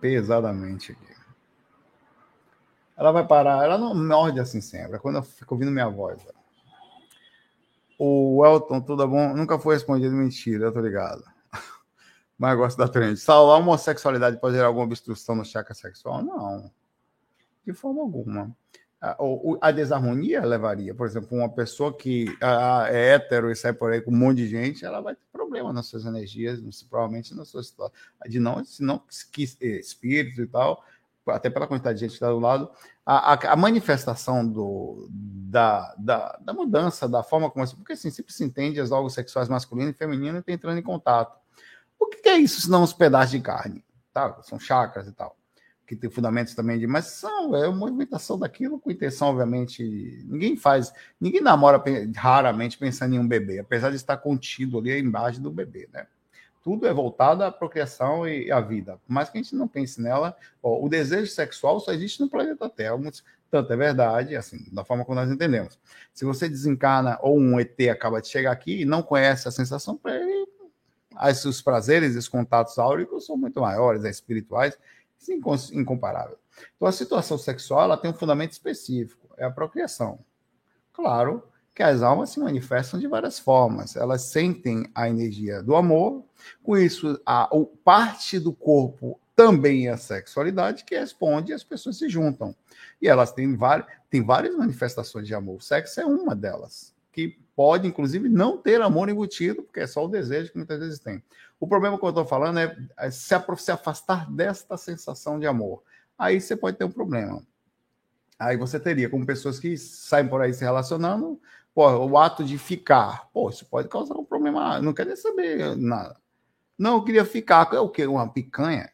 pesadamente aqui. Ela vai parar, ela não morde assim sempre, é quando eu fico ouvindo minha voz. O Elton, tudo bom? Nunca foi respondido mentira, tô ligado. Mas gosto da trend. Saular a homossexualidade pode gerar alguma obstrução no chakra sexual? Não. De forma alguma a, a desarmonia levaria, por exemplo, uma pessoa que é hétero e sai por aí com um monte de gente, ela vai ter problema nas suas energias, provavelmente sua situação, de não, se não que espírito e tal, até pela quantidade de gente que está do lado, a, a, a manifestação do, da, da, da, mudança, da forma como... Porque assim, sempre se entende as órgãos sexuais masculino e feminino e entrando em contato. O que, que é isso, se não uns pedaços de carne? Tá? São chakras e tal que tem fundamentos também de, mas são, é uma movimentação daquilo com intenção, obviamente. Ninguém faz, ninguém namora raramente pensando em um bebê, apesar de estar contido ali embaixo do bebê, né? Tudo é voltado à procriação e à vida. Mais que a gente não pense nela, ó, o desejo sexual só existe no planeta Terra. Tanto é verdade, assim, da forma como nós entendemos. Se você desencarna ou um ET acaba de chegar aqui e não conhece a sensação, para ele, os prazeres os contatos áuricos são muito maiores, é, espirituais, incomparável. Então, a situação sexual ela tem um fundamento específico, é a procriação. Claro que as almas se manifestam de várias formas. Elas sentem a energia do amor, com isso, a, a parte do corpo também é a sexualidade que responde e as pessoas se juntam. E elas têm, várias, têm várias manifestações de amor. O sexo é uma delas, que pode, inclusive, não ter amor embutido, porque é só o desejo que muitas vezes tem. O problema que eu estou falando é, é se, se afastar desta sensação de amor. Aí você pode ter um problema. Aí você teria, como pessoas que saem por aí se relacionando, pô, o ato de ficar, pô, isso pode causar um problema. Não quer nem saber nada. Não, eu queria ficar. É o quê? Uma picanha?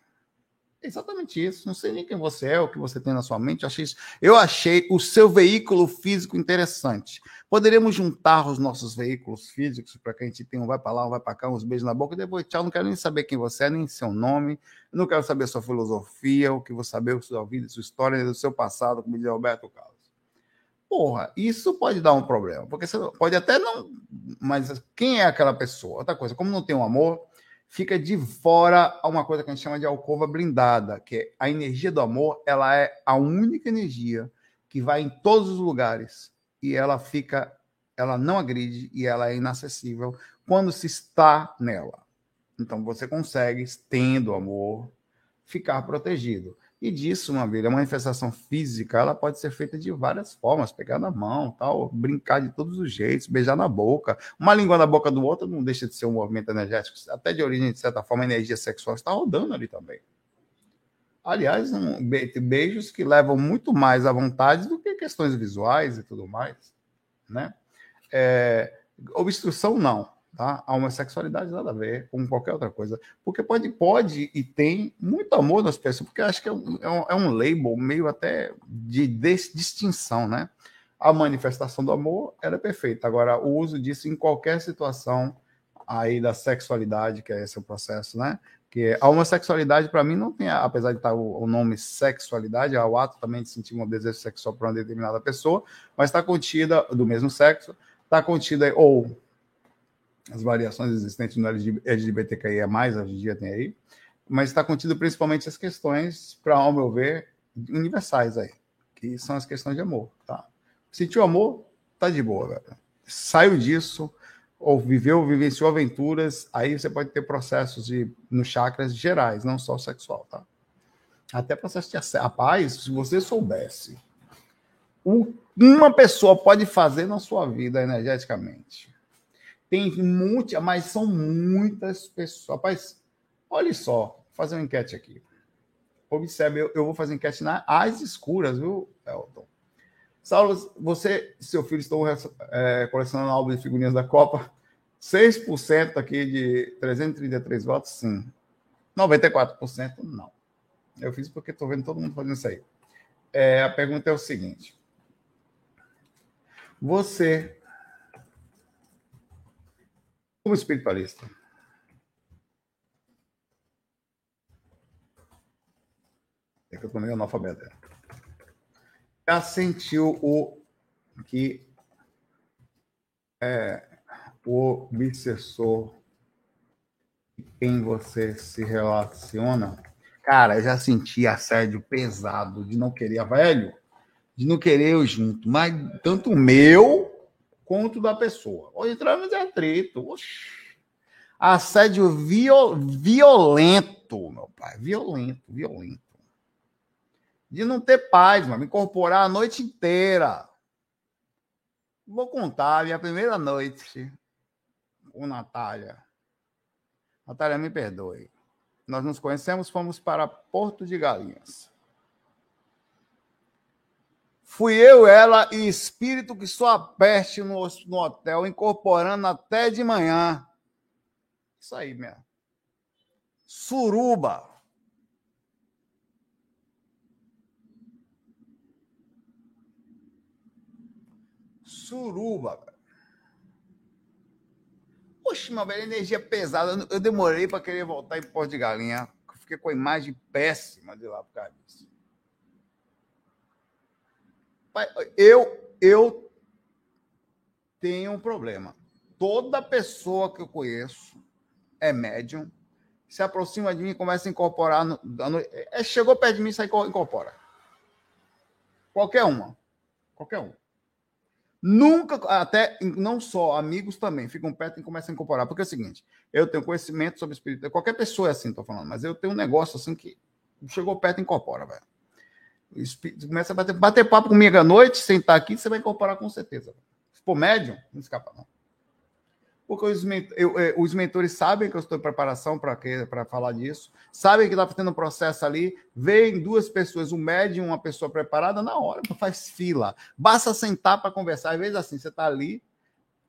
exatamente isso. Não sei nem quem você é, o que você tem na sua mente. Eu achei, isso. Eu achei o seu veículo físico interessante. Poderíamos juntar os nossos veículos físicos para que a gente tenha um vai para lá, um vai para cá, uns beijos na boca, e depois tchau. Não quero nem saber quem você é, nem seu nome. Não quero saber sua filosofia, o que você saber, sua vida, sua história, do seu passado, como diz Alberto Carlos. Porra, isso pode dar um problema, porque você pode até não. Mas quem é aquela pessoa? Outra coisa, como não tem um amor, fica de fora a uma coisa que a gente chama de alcova blindada, que é a energia do amor, ela é a única energia que vai em todos os lugares e ela fica, ela não agride e ela é inacessível quando se está nela. Então você consegue, tendo amor, ficar protegido. E disso, uma vez, a manifestação física, ela pode ser feita de várias formas, pegar na mão, tal, brincar de todos os jeitos, beijar na boca. Uma língua na boca do outro não deixa de ser um movimento energético, até de origem, de certa forma, a energia sexual está rodando ali também. Aliás, um, beijos que levam muito mais à vontade do que questões visuais e tudo mais, né? É, obstrução, não. Tá? A homossexualidade nada a ver com qualquer outra coisa. Porque pode, pode e tem muito amor nas pessoas, porque acho que é um, é um é label meio até de distinção, né? A manifestação do amor era é perfeita. Agora, o uso disso em qualquer situação aí da sexualidade, que é esse o processo, né? Que a homossexualidade, para mim, não tem, apesar de estar o, o nome sexualidade, é o ato também de sentir um desejo sexual para uma determinada pessoa, mas está contida, do mesmo sexo, está contida, ou as variações existentes no LGBTQIA, hoje em dia tem aí, mas está contido principalmente as questões, para ao meu ver, universais aí, que são as questões de amor, tá? Sentiu amor, tá de boa, velho. Saiu disso, ou viveu, vivenciou aventuras, aí você pode ter processos de nos chakras gerais, não só sexual, tá? Até processo de acesso. Rapaz, se você soubesse o uma pessoa pode fazer na sua vida energeticamente. Tem muitas, mas são muitas pessoas. Rapaz, olha só, vou fazer uma enquete aqui. Observe, eu, eu vou fazer enquete nas às escuras, viu, Elton? Saulo, você e seu filho estão é, colecionando álbum de figurinhas da Copa. 6% aqui de 333 votos, sim. 94% não. Eu fiz porque estou vendo todo mundo fazendo isso aí. É, a pergunta é o seguinte: Você, como espiritualista, é que eu estou meio analfabeto. Já sentiu o que é, o obsessor quem você se relaciona? Cara, eu já senti assédio pesado de não querer, velho, de não querer eu junto, mas tanto meu quanto da pessoa. Ou entramos em atrito. Oxi. Assédio viol, violento, meu pai, violento, violento. De não ter paz, mano, me incorporar a noite inteira. Vou contar minha primeira noite com Natália. Natália, me perdoe. Nós nos conhecemos, fomos para Porto de Galinhas. Fui eu, ela e espírito que só aperte no, no hotel, incorporando até de manhã. Isso aí mesmo. Suruba. Suruba. Poxa, meu velho, energia pesada. Eu demorei para querer voltar em Porto de Galinha. Fiquei com a imagem péssima de lá por causa disso. Eu, eu tenho um problema. Toda pessoa que eu conheço é médium, se aproxima de mim começa a incorporar. No, no, é, chegou perto de mim sai incorpora. Qualquer uma. Qualquer um. Nunca, até não só amigos também, ficam perto e começam a incorporar. Porque é o seguinte: eu tenho conhecimento sobre espírito. Qualquer pessoa é assim, tô falando, mas eu tenho um negócio assim que chegou perto e incorpora, velho. Começa a bater, bater papo comigo à noite, sentar aqui, você vai incorporar com certeza. Se for médium, não escapa, não. Porque os, eu, é, os mentores sabem que eu estou em preparação para falar disso, sabem que está fazendo um processo ali, veem duas pessoas, um médium uma pessoa preparada, na hora, faz fila. Basta sentar para conversar. Às vezes, assim, você está ali,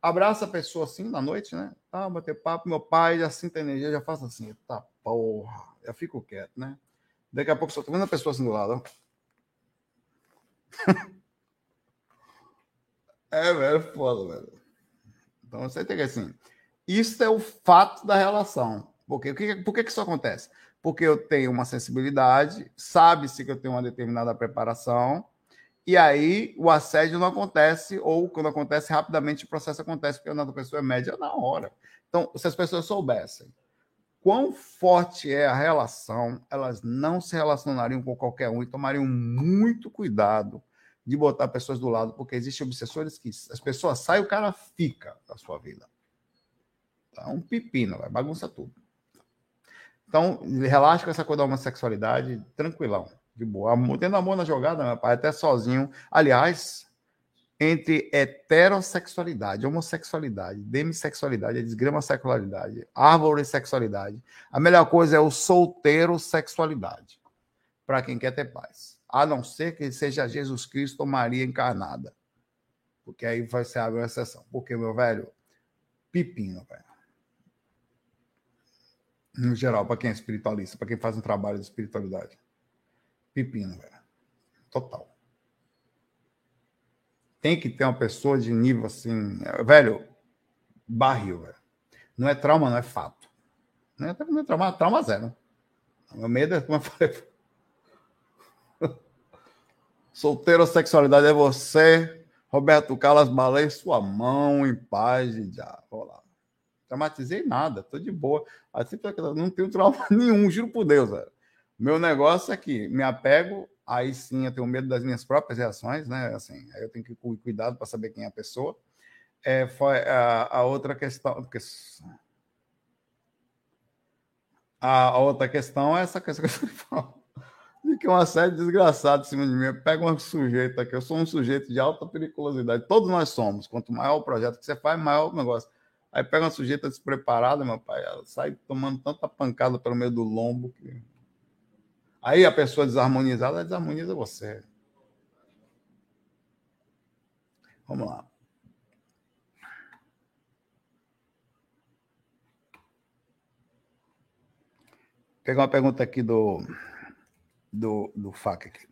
abraça a pessoa assim na noite, né? Tá, bater papo, meu pai já sinta energia, já faço assim, tá porra, já fico quieto, né? Daqui a pouco só tô vendo a pessoa assim do lado, ó. é, velho, é foda, velho. Então você tem que assim, isso é o fato da relação. Porque, por que, que isso acontece? Porque eu tenho uma sensibilidade, sabe-se que eu tenho uma determinada preparação, e aí o assédio não acontece, ou quando acontece rapidamente, o processo acontece, porque a outra pessoa é média na hora. Então, se as pessoas soubessem quão forte é a relação, elas não se relacionariam com qualquer um e tomariam muito cuidado de botar pessoas do lado, porque existem obsessores que as pessoas saem, o cara fica da sua vida. Tá um pepino, vai bagunça tudo. Então, relaxa com essa coisa da homossexualidade, tranquilão, de boa. Tendo amor na jogada, meu pai, até sozinho. Aliás, entre heterossexualidade, homossexualidade, demissexualidade, a desgrama sexualidade, árvore sexualidade, a melhor coisa é o solteiro sexualidade, para quem quer ter paz a não ser que seja Jesus Cristo ou Maria encarnada. Porque aí vai ser abre uma exceção. Porque, meu velho, pepino, velho. No geral, para quem é espiritualista, para quem faz um trabalho de espiritualidade. Pepino, velho. Total. Tem que ter uma pessoa de nível assim. Velho, barril, velho. Não é trauma, não é fato. Né? Até meu trauma, trauma zero. Meu medo é, como eu falei. Solteiro sexualidade é você. Roberto Carlos, balei sua mão em paz e já. Vou lá. Traumatizei nada, tô de boa. Assim, não tenho trauma nenhum, juro por Deus. Velho. Meu negócio é que me apego, aí sim eu tenho medo das minhas próprias reações, né? Assim, aí eu tenho que cuidado para saber quem é a pessoa. É, foi a, a outra questão. A, outra questão é essa questão que eu falo. De que uma série desgraçada em cima de mim. Pega um sujeito aqui. Eu sou um sujeito de alta periculosidade. Todos nós somos. Quanto maior o projeto que você faz, maior o negócio. Aí pega uma sujeita despreparada, meu pai, ela sai tomando tanta pancada pelo meio do lombo que. Aí a pessoa desarmonizada desarmoniza você. Vamos lá. pegar uma pergunta aqui do, do, do FAC aqui.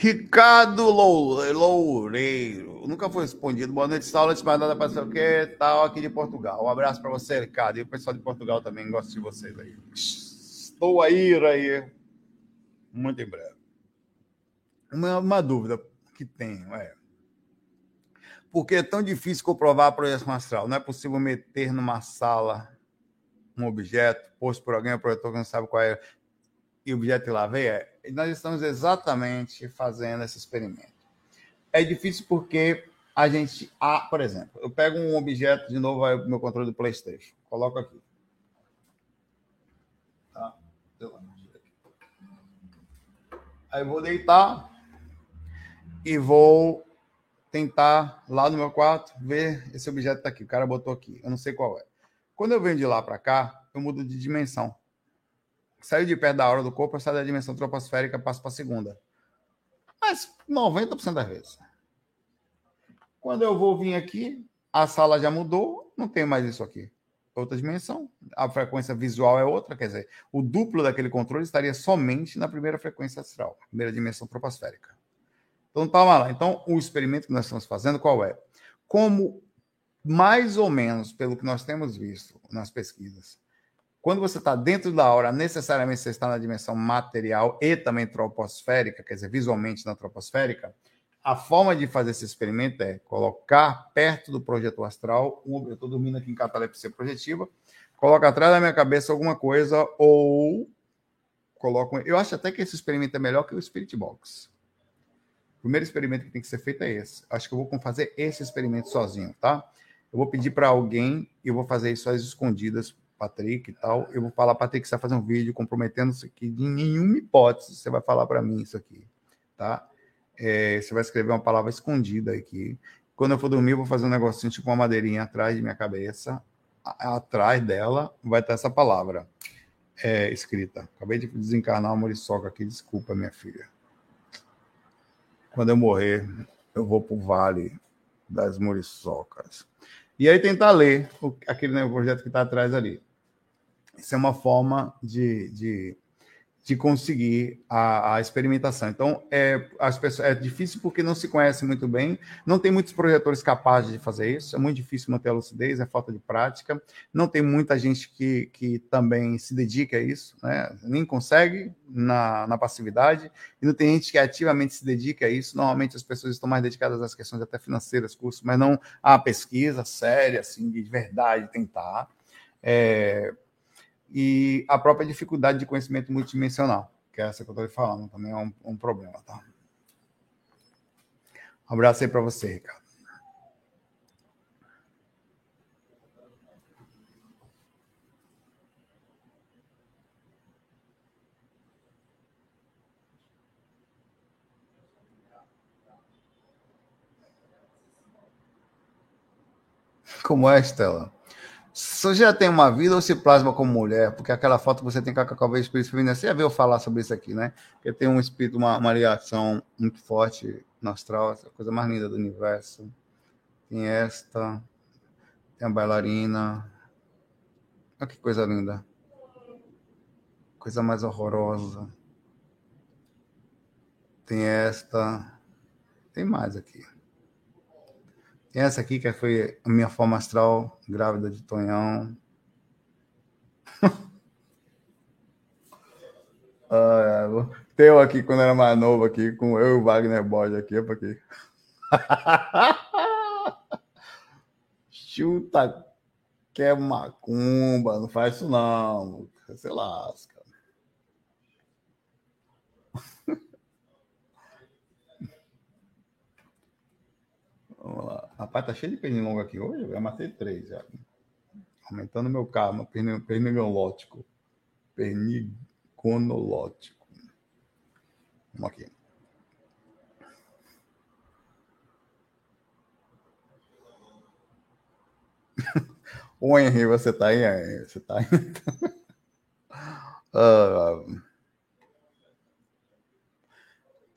Ricardo Loureiro. Nunca foi respondido. Boa noite, Saulo. Antes de mais nada, o que tal aqui de Portugal. Um abraço para você, Ricardo. E o pessoal de Portugal também gosta de vocês aí. Estou aí, aí muito em breve. Uma, uma dúvida que tenho é por que é tão difícil comprovar a projeção astral? Não é possível meter numa sala um objeto, posto por alguém, o projetor que não sabe qual é, e o objeto lá vem? É, nós estamos exatamente fazendo esse experimento. É difícil porque a gente, ah, por exemplo, eu pego um objeto, de novo, vai o meu controle do PlayStation, coloco aqui. Tá? Aí vou deitar e vou tentar lá no meu quarto ver esse objeto está aqui. O cara botou aqui, eu não sei qual é. Quando eu venho de lá para cá, eu mudo de dimensão. Saio de perto da hora do corpo, eu saio da dimensão troposférica, passo para a segunda. Mas 90% das vezes. Quando eu vou vir aqui, a sala já mudou, não tem mais isso aqui outra dimensão, a frequência visual é outra, quer dizer, o duplo daquele controle estaria somente na primeira frequência astral, primeira dimensão troposférica. Então, tá lá. Então, o experimento que nós estamos fazendo, qual é? Como, mais ou menos, pelo que nós temos visto nas pesquisas, quando você está dentro da hora, necessariamente você está na dimensão material e também troposférica, quer dizer, visualmente na troposférica, a forma de fazer esse experimento é colocar perto do projetor astral, um, eu estou dormindo aqui em catalepsia projetiva, coloco atrás da minha cabeça alguma coisa ou coloco. Eu acho até que esse experimento é melhor que o Spirit Box. O primeiro experimento que tem que ser feito é esse. Acho que eu vou fazer esse experimento sozinho, tá? Eu vou pedir para alguém e vou fazer isso às escondidas, Patrick e tal. Eu vou falar, Patrick, você vai fazer um vídeo comprometendo isso aqui. De nenhuma hipótese você vai falar para mim isso aqui, tá? é, você vai escrever uma palavra escondida aqui. Quando eu for dormir, eu vou fazer um negocinho, tipo uma madeirinha atrás de minha cabeça. Atrás dela vai estar essa palavra é, escrita. Acabei de desencarnar uma muriçoca aqui, desculpa, minha filha. Quando eu morrer, eu vou para o vale das muriçocas. E aí tentar ler aquele projeto que está atrás ali. Isso é uma forma de, de de conseguir a, a, experimentação. Então, é, as pessoas, é difícil porque não se conhece muito bem, não tem muitos projetores capazes de fazer isso, é muito difícil manter a lucidez, é falta de prática, não tem muita gente que, que também se dedica a isso, né? nem consegue na, na passividade, e não tem gente que ativamente se dedica a isso, normalmente as pessoas estão mais dedicadas às questões até financeiras, cursos, mas não à pesquisa séria, assim, de verdade, tentar. É, e a própria dificuldade de conhecimento multidimensional, que é essa que eu estou falando, também é um, um problema, tá? Um abraço aí para você, Ricardo. Como é, Estela? Você já tem uma vida ou se plasma como mulher? Porque aquela foto você tem com a Cacau Espírito Feminino. Você já veio falar sobre isso aqui, né? Porque tem um espírito, uma, uma ligação muito forte no astral, essa coisa mais linda do universo. Tem esta, tem a bailarina. Olha que coisa linda. Coisa mais horrorosa. Tem esta. Tem mais aqui. Essa aqui que foi a minha forma astral grávida de Tonhão. ah, tem eu aqui quando era mais novo aqui, com eu e o Wagner Borges aqui, porque. Chuta que é macumba, não faz isso não, você lasca. Vamos lá. Rapaz, tá cheio de pernilongo aqui hoje, eu matei três já. Aumentando meu karma, pernilótico. Pernigonolótico. Vamos aqui. O Henry, você tá aí? Você tá aí? uh...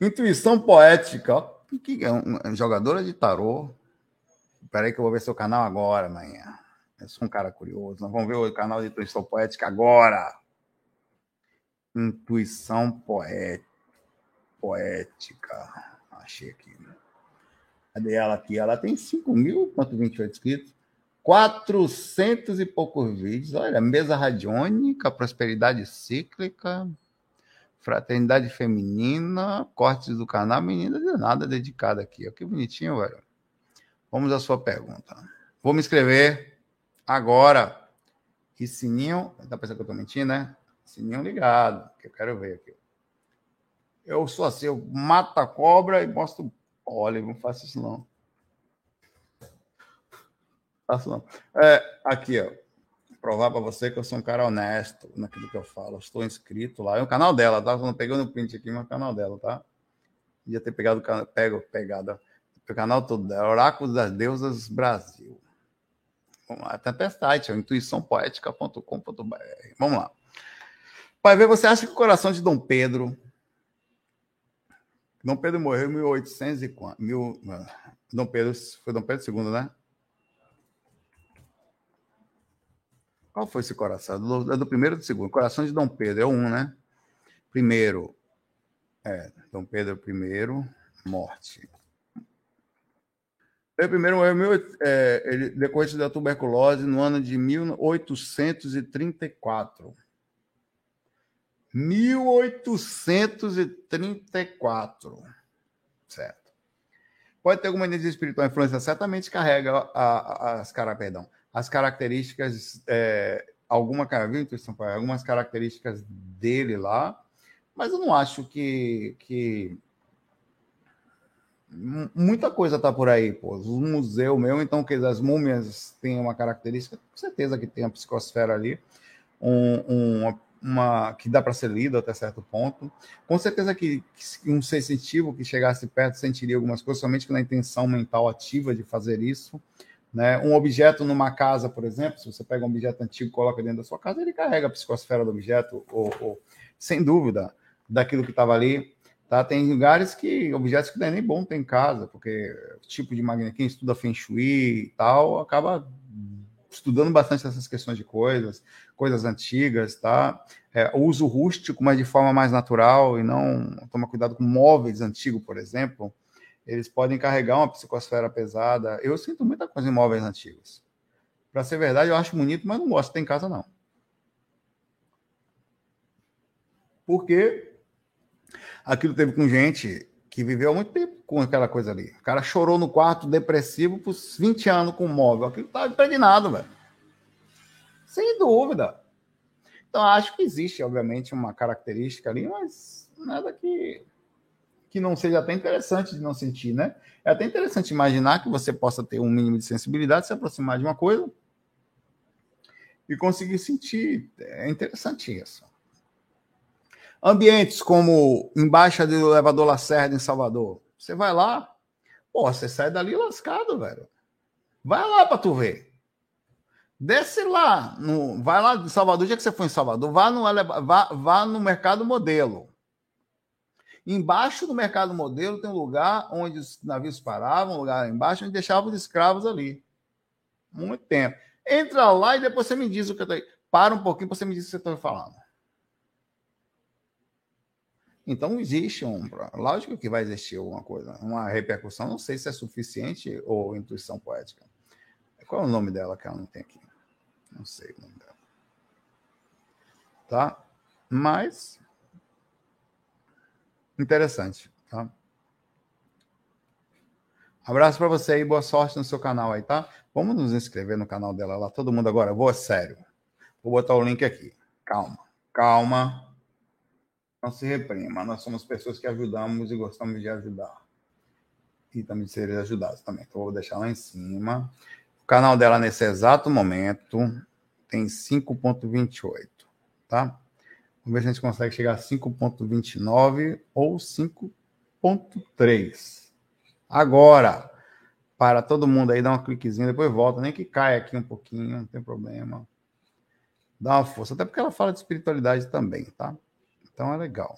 Intuição poética. O que é? Um, jogadora de tarô. Espera aí que eu vou ver seu canal agora, amanhã. Eu sou um cara curioso. Nós vamos ver o canal de Intuição Poética agora. Intuição poética. Poética. Achei aqui. Cadê ela aqui? Ela tem 5.028 inscritos. 400 e poucos vídeos. Olha, mesa radiônica, prosperidade cíclica, fraternidade feminina, cortes do canal, menina de nada dedicada aqui. Olha que bonitinho, velho. Vamos à sua pergunta. Vou me inscrever agora. E sininho, tá pensando que eu tô mentindo, né? Sininho ligado, que eu quero ver aqui. Eu sou assim, eu mato a cobra e mostro. Olha, não faço isso não. Faço não. É, aqui, ó. Provar para você que eu sou um cara honesto naquilo que eu falo. estou inscrito lá. É o canal dela, tá? Não peguei no print aqui, mas é o canal dela, tá? Ia ter pegado pego, pegada. O canal todo dela. Oráculos das Deusas Brasil. Vamos lá. Tem site, é intuiçãopoética.com.br. Vamos lá. Pai, ver, você acha que o coração de Dom Pedro. Dom Pedro morreu em 1800 e quanto? Mil... Dom Pedro, foi Dom Pedro II, né? Qual foi esse coração? Do, é do primeiro ou do segundo? Coração de Dom Pedro, é um, né? Primeiro, é, Dom Pedro I, morte. Ele primeiro morreu é, ele, decorrente da tuberculose no ano de 1834. 1834. Certo. Pode ter alguma energia espiritual influência, certamente carrega a, a, as caras, perdão, as características, é, alguma, viu, algumas características dele lá, mas eu não acho que, que muita coisa tá por aí, pô. O museu meu, então, que as múmias têm uma característica, com certeza que tem a psicosfera ali, um, um, uma, que dá para ser lido até certo ponto. Com certeza que, que, um sensitivo que chegasse perto sentiria algumas coisas, somente na intenção mental ativa de fazer isso. Né? Um objeto numa casa, por exemplo, se você pega um objeto antigo e coloca dentro da sua casa, ele carrega a psicosfera do objeto, ou, ou sem dúvida, daquilo que estava ali. Tá? Tem lugares que objetos que não é nem bom ter em casa, porque o tipo de magnetismo, quem estuda Feng Shui e tal, acaba estudando bastante essas questões de coisas, coisas antigas, tá? É, uso rústico, mas de forma mais natural e não toma cuidado com móveis antigos, por exemplo eles podem carregar uma psicosfera pesada. Eu sinto muita coisa em móveis antigos. Para ser verdade, eu acho bonito, mas não gosto de ter em casa, não. Porque aquilo teve com gente que viveu há muito tempo com aquela coisa ali. O cara chorou no quarto depressivo por 20 anos com o móvel. Aquilo estava impregnado, velho. Sem dúvida. Então, acho que existe, obviamente, uma característica ali, mas nada que que não seja até interessante de não sentir, né? É até interessante imaginar que você possa ter um mínimo de sensibilidade, se aproximar de uma coisa e conseguir sentir. É interessante isso. Ambientes como embaixo do elevador Lacerda em Salvador. Você vai lá, pô, você sai dali lascado, velho. Vai lá para tu ver. Desce lá, no, vai lá em Salvador, dia que você for em Salvador, vá no, vá, vá no mercado modelo. Embaixo do mercado modelo tem um lugar onde os navios paravam, um lugar embaixo, onde deixavam os escravos ali. Muito tempo. Entra lá e depois você me diz o que eu estou. Para um pouquinho você me dizer o que você está falando. Então existe um. Lógico que vai existir alguma coisa, uma repercussão. Não sei se é suficiente ou intuição poética. Qual é o nome dela que ela não tem aqui? Não sei o nome dela. Tá? Mas. Interessante. Tá? Abraço para você aí, boa sorte no seu canal aí, tá? Vamos nos inscrever no canal dela lá, todo mundo agora. Vou sério. Vou botar o link aqui. Calma, calma. Não se reprima. Nós somos pessoas que ajudamos e gostamos de ajudar. E também de ser ajudados também. Então, vou deixar lá em cima. O canal dela, nesse exato momento, tem 5,28, tá? Vamos ver se a gente consegue chegar a 5,29 ou 5,3. Agora, para todo mundo aí, dá um cliquezinho, depois volta, nem que caia aqui um pouquinho, não tem problema. Dá uma força, até porque ela fala de espiritualidade também, tá? Então é legal.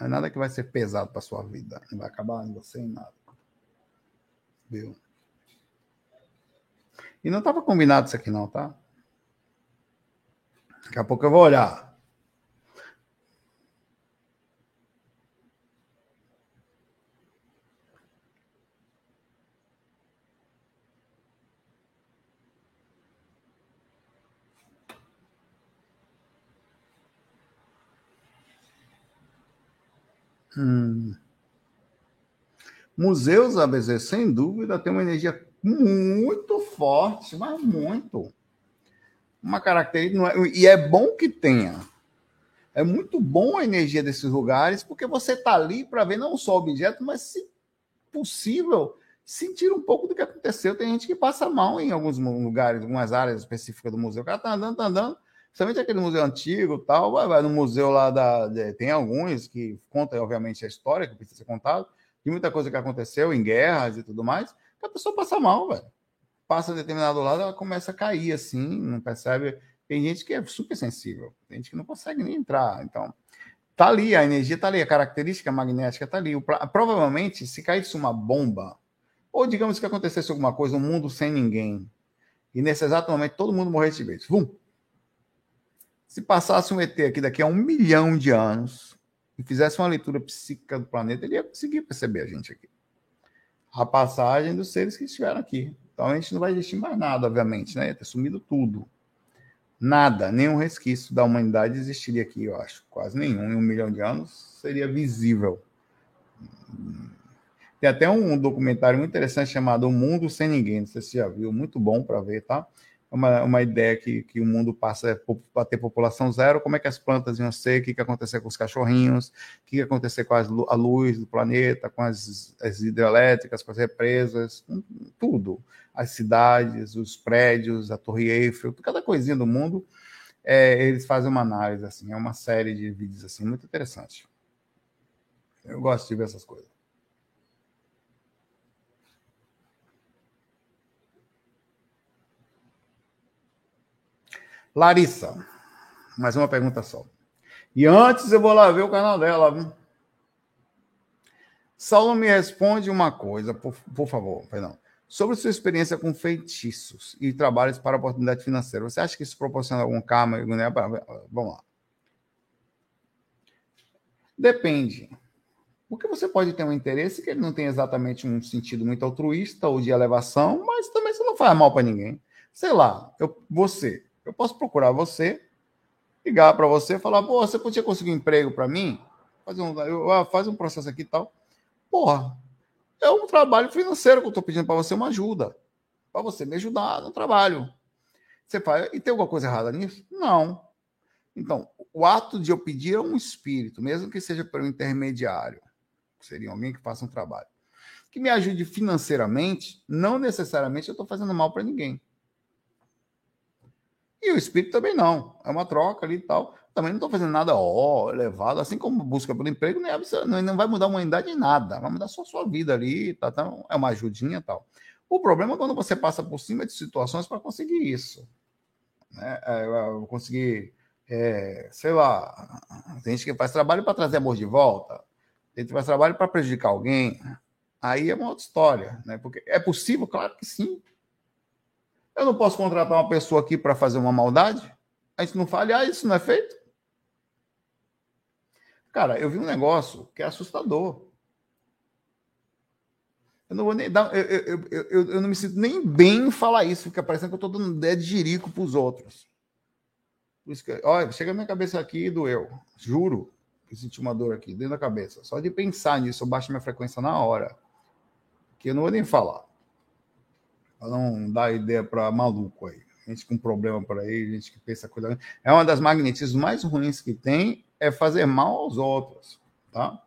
Não é nada que vai ser pesado para sua vida. Não vai acabar em você em nada. Viu? E não estava combinado isso aqui, não, tá? Daqui a pouco eu vou olhar. Hum. Museus ABZ, sem dúvida, tem uma energia muito forte, mas muito. Uma característica. É, e é bom que tenha. É muito bom a energia desses lugares, porque você está ali para ver não só o objeto, mas, se possível, sentir um pouco do que aconteceu. Tem gente que passa mal em alguns lugares, algumas áreas específicas do museu. O cara está andando, está andando Principalmente aquele museu antigo tal, vai, vai no museu lá da. De, tem alguns que contam, obviamente, a história que precisa ser contado, de muita coisa que aconteceu em guerras e tudo mais, que a pessoa passa mal, velho. Passa determinado lado, ela começa a cair assim, não percebe. Tem gente que é super sensível, tem gente que não consegue nem entrar. Então, tá ali, a energia tá ali, a característica magnética tá ali. O, provavelmente, se caísse uma bomba, ou digamos que acontecesse alguma coisa, um mundo sem ninguém, e nesse exato momento todo mundo morresse de vez, vum, se passasse um ET aqui daqui a um milhão de anos e fizesse uma leitura psíquica do planeta, ele ia conseguir perceber a gente aqui. A passagem dos seres que estiveram aqui. Então a gente não vai existir mais nada, obviamente, né? Ia ter sumido tudo. Nada, nenhum resquício da humanidade existiria aqui, eu acho. Quase nenhum. Em um milhão de anos seria visível. Tem até um documentário muito interessante chamado O Mundo Sem Ninguém. Não sei se você já viu, muito bom para ver, tá? Uma, uma ideia que, que o mundo passa a ter população zero, como é que as plantas iam ser, o que, ia acontecer com os cachorrinhos, o que, que ia acontecer com as, a luz do planeta, com as, as hidrelétricas, com as represas, tudo. As cidades, os prédios, a Torre Eiffel, cada coisinha do mundo, é, eles fazem uma análise, assim, é uma série de vídeos assim, muito interessante. Eu gosto de ver essas coisas. Larissa, mais uma pergunta só. E antes eu vou lá ver o canal dela, viu? Saulo me responde uma coisa, por, por favor, perdão. Sobre sua experiência com feitiços e trabalhos para oportunidade financeira, você acha que isso proporciona algum karma? Vamos lá. Depende. Porque você pode ter um interesse que ele não tem exatamente um sentido muito altruísta ou de elevação, mas também você não faz mal para ninguém. Sei lá, eu, você, eu posso procurar você, ligar para você, falar, pô, você podia conseguir um emprego para mim? Fazer um, ah, faz um processo aqui e tal. Porra, é um trabalho financeiro que eu estou pedindo para você, uma ajuda. Para você me ajudar no trabalho. Você faz, e tem alguma coisa errada nisso? Não. Então, o ato de eu pedir a um espírito, mesmo que seja pelo intermediário, seria alguém que faça um trabalho, que me ajude financeiramente, não necessariamente eu estou fazendo mal para ninguém. E o espírito também não. É uma troca ali e tal. Também não estou fazendo nada ó, elevado, assim como busca pelo emprego, nem, não vai mudar a humanidade em nada. Vai mudar só a sua vida ali, tá, tá, é uma ajudinha e tal. O problema é quando você passa por cima de situações para conseguir isso. Né? É, conseguir, é, sei lá, tem gente que faz trabalho para trazer amor de volta, tem gente que faz trabalho para prejudicar alguém. Aí é uma outra história, né? Porque é possível, claro que sim. Eu não posso contratar uma pessoa aqui para fazer uma maldade? A gente não fala, ah, isso não é feito? Cara, eu vi um negócio que é assustador. Eu não vou nem dar. Eu, eu, eu, eu, não me sinto nem bem em falar isso, fica parecendo que eu estou dando ideia de jirico para os outros. Por isso que, olha, chega na minha cabeça aqui e doeu. Juro que senti uma dor aqui dentro da cabeça. Só de pensar nisso, eu baixo minha frequência na hora. Que eu não vou nem falar. Para não dar ideia para maluco aí. Gente com problema por aí, gente que pensa coisa. É uma das magnetismos mais ruins que tem, é fazer mal aos outros. Tá?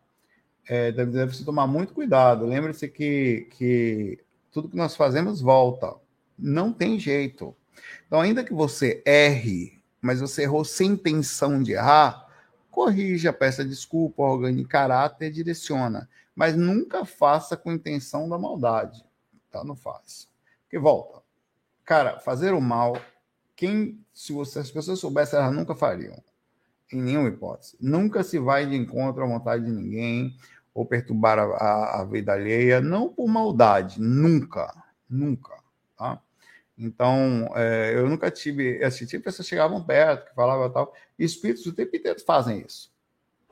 é, deve, deve se tomar muito cuidado. Lembre-se que, que tudo que nós fazemos volta. Não tem jeito. Então, ainda que você erre, mas você errou sem intenção de errar, corrija, peça desculpa, organize caráter, direciona. Mas nunca faça com intenção da maldade. Tá? Não faz. Porque volta. Cara, fazer o mal, quem, se você, as pessoas soubessem, elas nunca fariam. Em nenhuma hipótese. Nunca se vai de encontro à vontade de ninguém ou perturbar a, a, a vida alheia, não por maldade, nunca, nunca, tá? Então, é, eu nunca tive, assim, tipo, pessoas chegavam perto, que falavam tal, e espíritos o tempo inteiro fazem isso.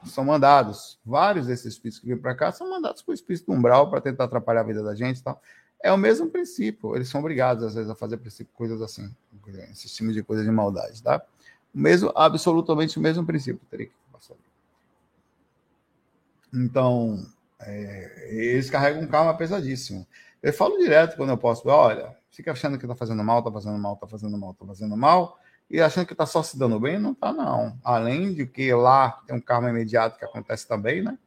São mandados, vários desses espíritos que vêm para cá são mandados por espírito umbral para tentar atrapalhar a vida da gente e tal. É o mesmo princípio, eles são obrigados, às vezes, a fazer coisas assim, esse tipo de coisa de maldade, tá? O mesmo, absolutamente o mesmo princípio, teria que passar. Então, é, eles carregam um karma pesadíssimo. Eu falo direto quando eu posso, olha, fica achando que está fazendo mal, está fazendo mal, está fazendo mal, está fazendo mal, e achando que está só se dando bem, não está não. Além de que lá tem um karma imediato que acontece também, né?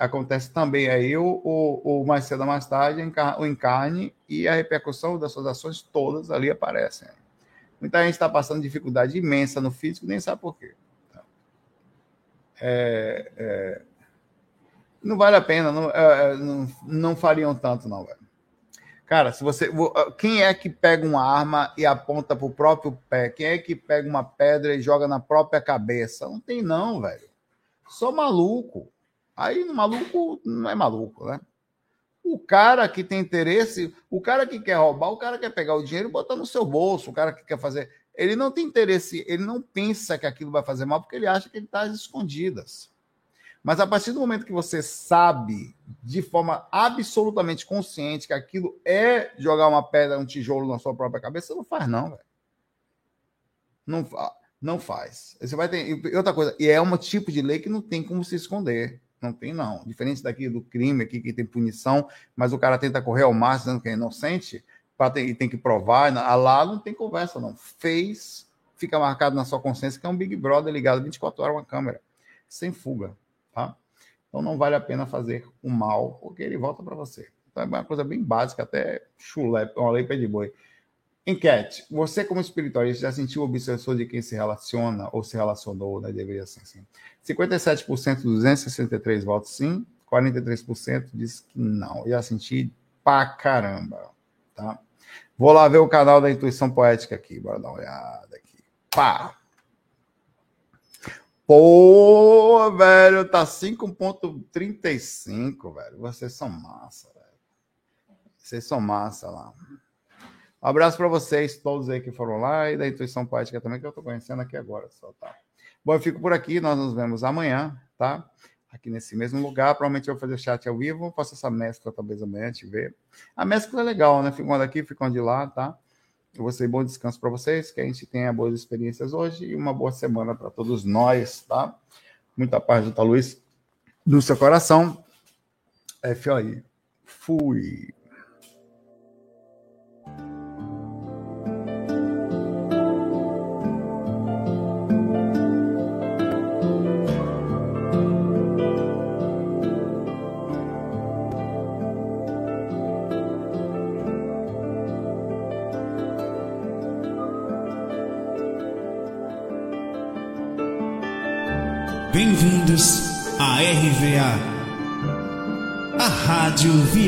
Acontece também aí o, o, o mais cedo ou mais tarde, o encarne e a repercussão das suas ações todas ali aparecem. Muita gente está passando dificuldade imensa no físico, nem sabe por quê. É, é, não vale a pena, não, é, é, não, não fariam tanto, não, velho. Cara, se você. Ah, quem é que pega uma arma e aponta pro próprio pé? Quem é que pega uma pedra e joga na própria cabeça? Não tem, não, velho. Só maluco. Aí, maluco não é maluco, né? O cara que tem interesse, o cara que quer roubar, o cara quer pegar o dinheiro e botar no seu bolso, o cara que quer fazer. Ele não tem interesse, ele não pensa que aquilo vai fazer mal porque ele acha que ele está às escondidas. Mas a partir do momento que você sabe de forma absolutamente consciente que aquilo é jogar uma pedra, um tijolo na sua própria cabeça, você não faz, não, velho. Não, não faz. Você vai ter. E outra coisa, e é um tipo de lei que não tem como se esconder. Não tem, não. Diferente daqui do crime aqui, que tem punição, mas o cara tenta correr ao máximo, dizendo que é inocente, ter, e tem que provar. Lá não tem conversa, não. Fez, fica marcado na sua consciência que é um Big Brother ligado 24 horas uma câmera. Sem fuga tá? Então não vale a pena fazer o mal, porque ele volta para você. Então é uma coisa bem básica, até chulé, uma lei pé de boi. Enquete. Você, como espiritualista, já sentiu o obsessor de quem se relaciona ou se relacionou, né? Deveria ser assim. 57% dos 263 votos sim, 43% diz que não. Já senti pra caramba, tá? Vou lá ver o canal da Intuição Poética aqui, bora dar uma olhada aqui. Pá! Pô, velho, tá 5.35, velho. Vocês são massa, velho. Vocês são massa lá. Um abraço para vocês, todos aí que foram lá, e da Intuição Poética também, que eu tô conhecendo aqui agora, só, tá? Bom, eu fico por aqui, nós nos vemos amanhã, tá? Aqui nesse mesmo lugar, provavelmente eu vou fazer chat ao vivo, faço essa mescla talvez amanhã, a gente vê. A mescla é legal, né? Ficam daqui, ficam de lá, tá? Eu vou ser bom descanso para vocês, que a gente tenha boas experiências hoje e uma boa semana para todos nós, tá? Muita paz, Jota Luiz, no seu coração. FOI. Fui.